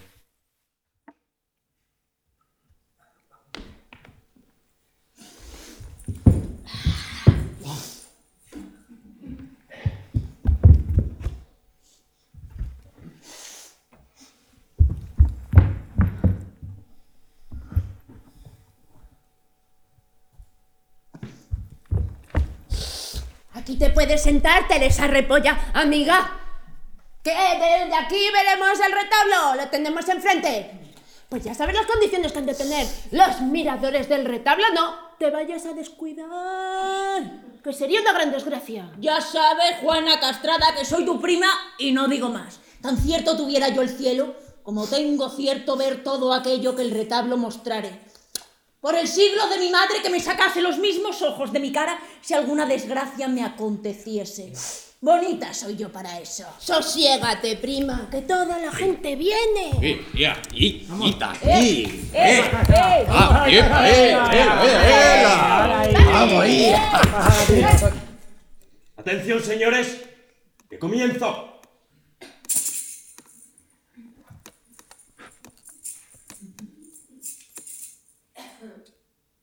[SPEAKER 10] Aquí te puedes sentar, Teresa Repolla, amiga.
[SPEAKER 12] Que desde aquí veremos el retablo, lo tenemos enfrente. Pues ya sabes las condiciones que han de tener los miradores del retablo, no te vayas a descuidar, que sería una gran desgracia.
[SPEAKER 8] Ya sabes, Juana Castrada, que soy tu prima y no digo más. Tan cierto tuviera yo el cielo, como tengo cierto ver todo aquello que el retablo mostrare. Por el siglo de mi madre que me sacase los mismos ojos de mi cara si alguna desgracia me aconteciese. Bonita soy yo para eso.
[SPEAKER 12] Sosiégate, prima, que toda la gente viene.
[SPEAKER 9] Eh, ya, y,
[SPEAKER 12] Eh, eh,
[SPEAKER 9] eh.
[SPEAKER 12] eh.
[SPEAKER 9] Ah, eh, eh, eh, eh, Vamos ahí.
[SPEAKER 6] Atención, señores, que comienzo.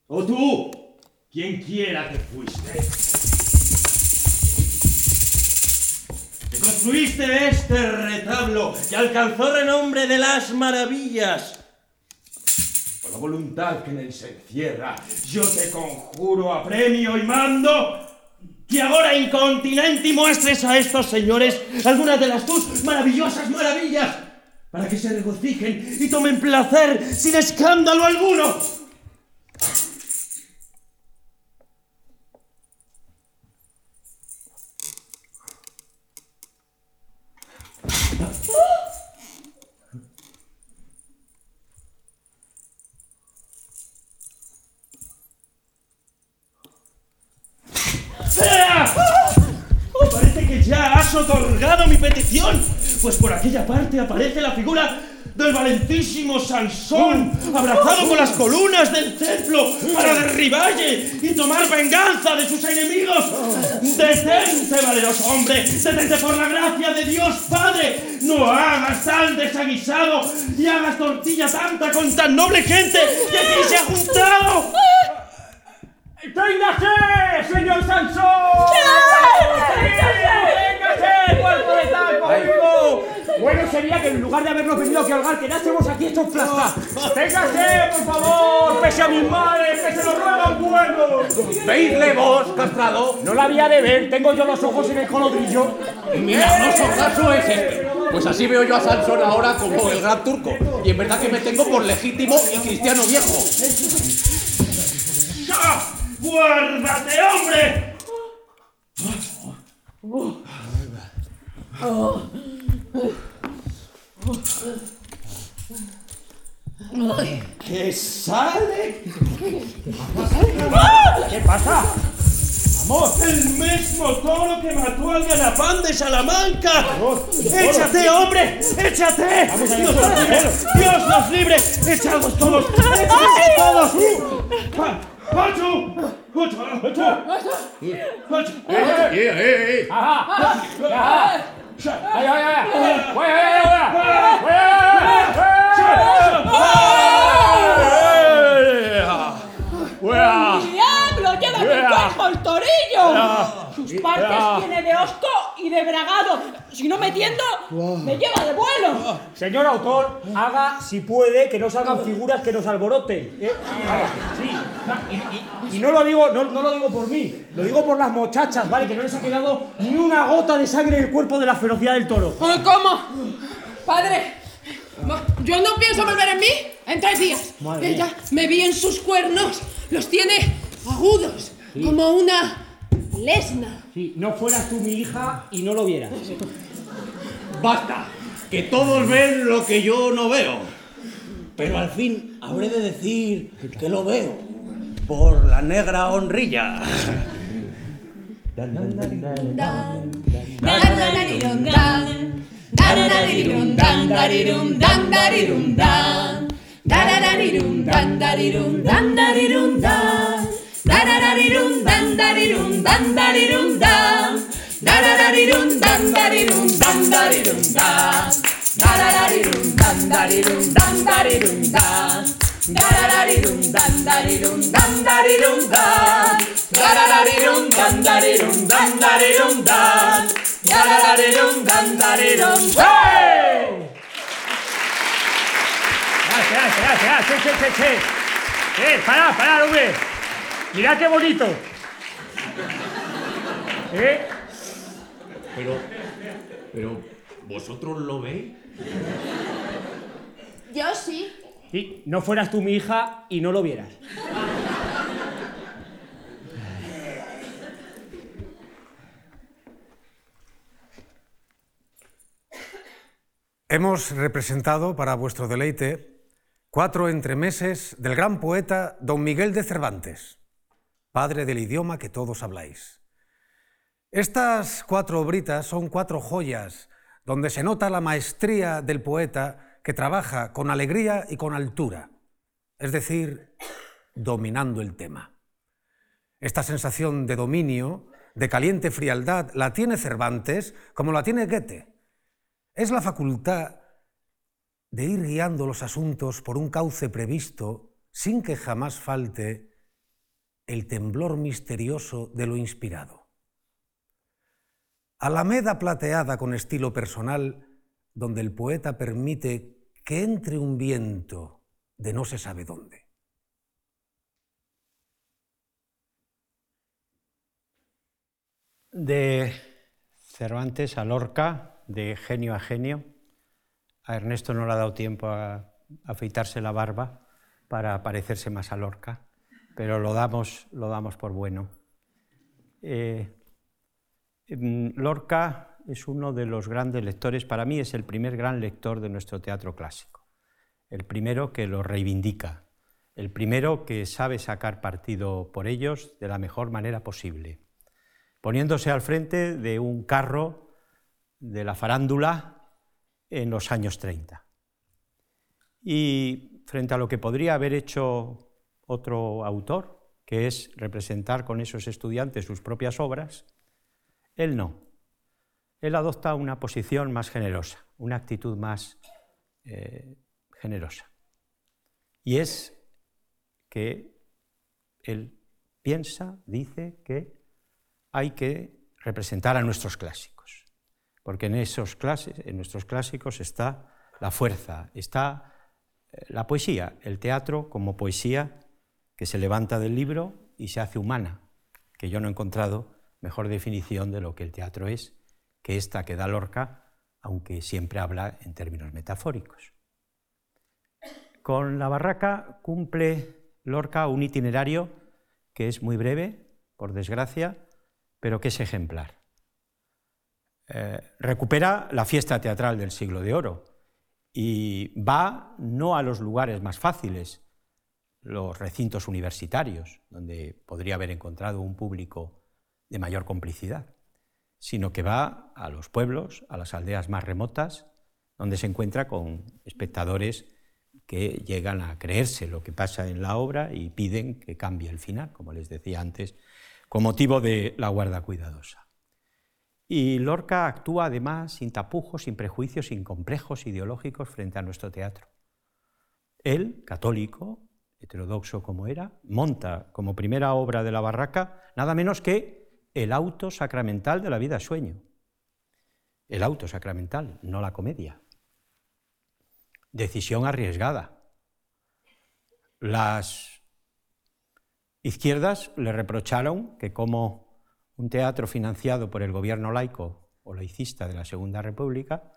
[SPEAKER 6] O tú, quien quiera que fuiste, que construiste este retablo que alcanzó renombre de las maravillas. Por la voluntad que en él se encierra, yo te conjuro a premio y mando que ahora incontinenti muestres a estos señores algunas de las tus maravillosas maravillas, para que se regocijen y tomen placer sin escándalo alguno. Pues por aquella parte aparece la figura del valentísimo Sansón, abrazado con las columnas del templo para derriballe y tomar venganza de sus enemigos. Detente, valeroso hombre, detente por la gracia de Dios Padre. No hagas tal desaguisado y hagas tortilla tanta con tan noble gente que aquí se ha juntado. ¡Téngase, señor Sansón! ¡Téngase, cuerpo de tal conmigo! Bueno sería que en lugar de habernos venido aquí a holgar, quedásemos aquí hechos plasta. ¡Téngase, por favor! ¡Pese a mis males, que se lo ruegan cuernos!
[SPEAKER 5] ¿Veisle vos, castrado?
[SPEAKER 6] No la había de ver, tengo yo los ojos en el colodrillo.
[SPEAKER 5] Milagroso caso es este. Pues así veo yo a Sansón ahora como el gran turco. Y en verdad que me tengo por legítimo y cristiano viejo.
[SPEAKER 6] ¡Ya! ¡Guárdate, hombre! ¿Qué sale? ¿Qué pasa? ¡Vamos! ¡El mismo toro que mató al ganapán de Salamanca! ¡Échate, hombre! ¡Échate! ¡Dios nos libre! ¡Dios nos libre! ¡Echados todos! ¡Échate todos! Pa- ¡Pacho! ¡Pacho! ¡Pacho!
[SPEAKER 4] ¡Diablo! ¡Lleva mi cuerpo el torillo! Sus partes tiene de osco y de bragado. Si no me tiendo, me lleva de vuelo.
[SPEAKER 6] Señor autor, haga, si puede, que no salgan figuras que nos alboroten. ¿eh? Sí. Y, y- y no lo digo, no, no lo digo por mí, lo digo por las muchachas, ¿vale? Que no les ha quedado ni una gota de sangre en el cuerpo de la ferocidad del toro.
[SPEAKER 4] ¿Cómo? Padre, yo no pienso volver en mí en tres días.
[SPEAKER 6] Madre
[SPEAKER 4] Ella me vi en sus cuernos. Los tiene agudos, como una lesna.
[SPEAKER 6] Si no fueras tú mi hija y no lo vieras.
[SPEAKER 5] Basta, que todos ven lo que yo no veo. Pero al fin habré de decir que lo veo por la negra honrilla.
[SPEAKER 6] Eh, pará, pará, hombre. Mirad qué bonito. ¿Eh?
[SPEAKER 5] Pero, pero,
[SPEAKER 4] ¿Vosotros lo veis?
[SPEAKER 10] Yo sí.
[SPEAKER 4] Sí, no fueras tú mi hija y no lo vieras.
[SPEAKER 2] Hemos representado para vuestro deleite cuatro entremeses del gran poeta don Miguel de Cervantes, padre del idioma que todos habláis. Estas cuatro obritas son cuatro joyas donde se nota la maestría del poeta que trabaja con alegría y con altura, es decir, dominando el tema. Esta sensación de dominio, de caliente frialdad, la tiene Cervantes como la tiene Goethe. Es la facultad de ir guiando los asuntos por un cauce previsto sin que jamás falte el temblor misterioso de lo inspirado. Alameda plateada con estilo personal, donde el poeta permite que entre un viento de no se sabe dónde.
[SPEAKER 3] De Cervantes a Lorca, de genio a genio. A Ernesto no le ha dado tiempo a afeitarse la barba para parecerse más a Lorca, pero lo damos, lo damos por bueno. Eh, Lorca es uno de los grandes lectores, para mí es el primer gran lector de nuestro teatro clásico, el primero que lo reivindica, el primero que sabe sacar partido por ellos de la mejor manera posible, poniéndose al frente de un carro de la farándula en los años 30. Y frente a lo que podría haber hecho otro autor, que es representar con esos estudiantes sus propias obras, él no. Él adopta una posición más generosa, una actitud más eh, generosa. Y es que él piensa, dice que hay que representar a nuestros clásicos, porque en, esos clases, en nuestros clásicos está la fuerza, está eh, la poesía, el teatro como poesía que se levanta del libro y se hace humana, que yo no he encontrado mejor definición de lo que el teatro es que esta que da Lorca, aunque siempre habla en términos metafóricos. Con la barraca cumple Lorca un itinerario que es muy breve, por desgracia, pero que es ejemplar. Eh, recupera la fiesta teatral del siglo de oro y va no a los lugares más fáciles, los recintos universitarios, donde podría haber encontrado un público de mayor complicidad, sino que va a los pueblos, a las aldeas más remotas, donde se encuentra con espectadores que llegan a creerse lo que pasa en la obra y piden que cambie el final, como les decía antes, con motivo de la guarda cuidadosa. Y Lorca actúa además sin tapujos, sin prejuicios, sin complejos ideológicos frente a nuestro teatro. Él, católico, heterodoxo como era, monta como primera obra de la barraca nada menos que el auto sacramental de la vida sueño. El auto sacramental, no la comedia. Decisión arriesgada. Las izquierdas le reprocharon que como un teatro financiado por el gobierno laico o laicista de la Segunda República,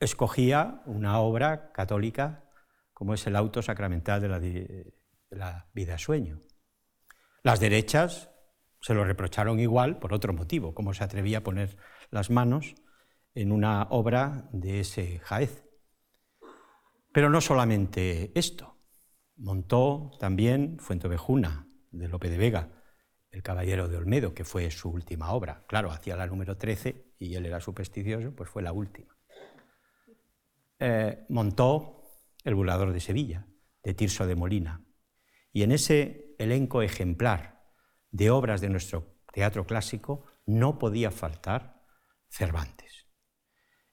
[SPEAKER 3] escogía una obra católica como es el auto sacramental de la, vida sueño. Las derechas se lo reprocharon igual por otro motivo, cómo se atrevía a poner las manos en una obra de ese Jaez. Pero no solamente esto, montó también Fuentovejuna, de Lope de Vega, El Caballero de Olmedo, que fue su última obra. Claro, hacía la número 13 y él era supersticioso, pues fue la última. Eh, montó El Volador de Sevilla, de Tirso de Molina. Y en ese elenco ejemplar de obras de nuestro teatro clásico, no podía faltar Cervantes.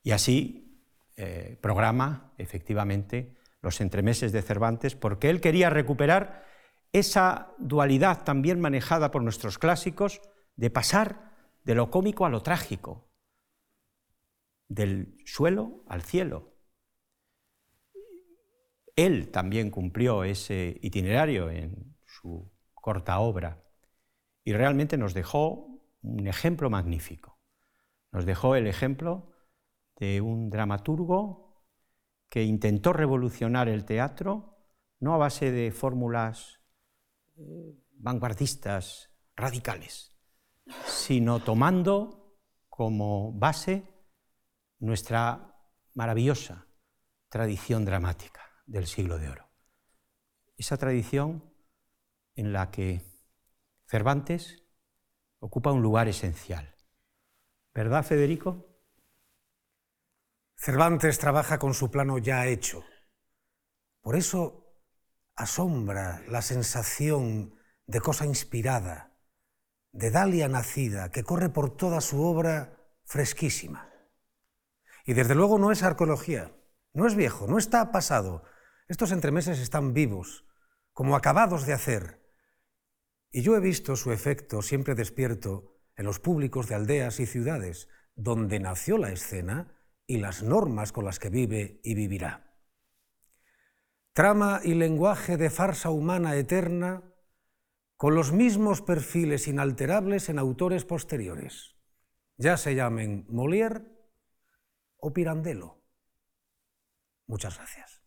[SPEAKER 3] Y así eh, programa efectivamente los entremeses de Cervantes porque él quería recuperar esa dualidad también manejada por nuestros clásicos de pasar de lo cómico a lo trágico, del suelo al cielo. Él también cumplió ese itinerario en su corta obra y realmente nos dejó un ejemplo magnífico. Nos dejó el ejemplo de un dramaturgo que intentó revolucionar el teatro, no a base de fórmulas eh, vanguardistas, radicales, sino tomando como base nuestra maravillosa tradición dramática del siglo de oro. Esa tradición en la que Cervantes ocupa un lugar esencial. ¿Verdad, Federico?
[SPEAKER 2] Cervantes trabaja con su plano ya hecho. Por eso asombra la sensación de cosa inspirada, de Dalia nacida, que corre por toda su obra fresquísima. Y desde luego no es arqueología, no es viejo, no está pasado. Estos entremeses están vivos, como acabados de hacer. Y yo he visto su efecto siempre despierto en los públicos de aldeas y ciudades, donde nació la escena y las normas con las que vive y vivirá. Trama y lenguaje de farsa humana eterna con los mismos perfiles inalterables en autores posteriores, ya se llamen Molière o Pirandello. Muchas gracias.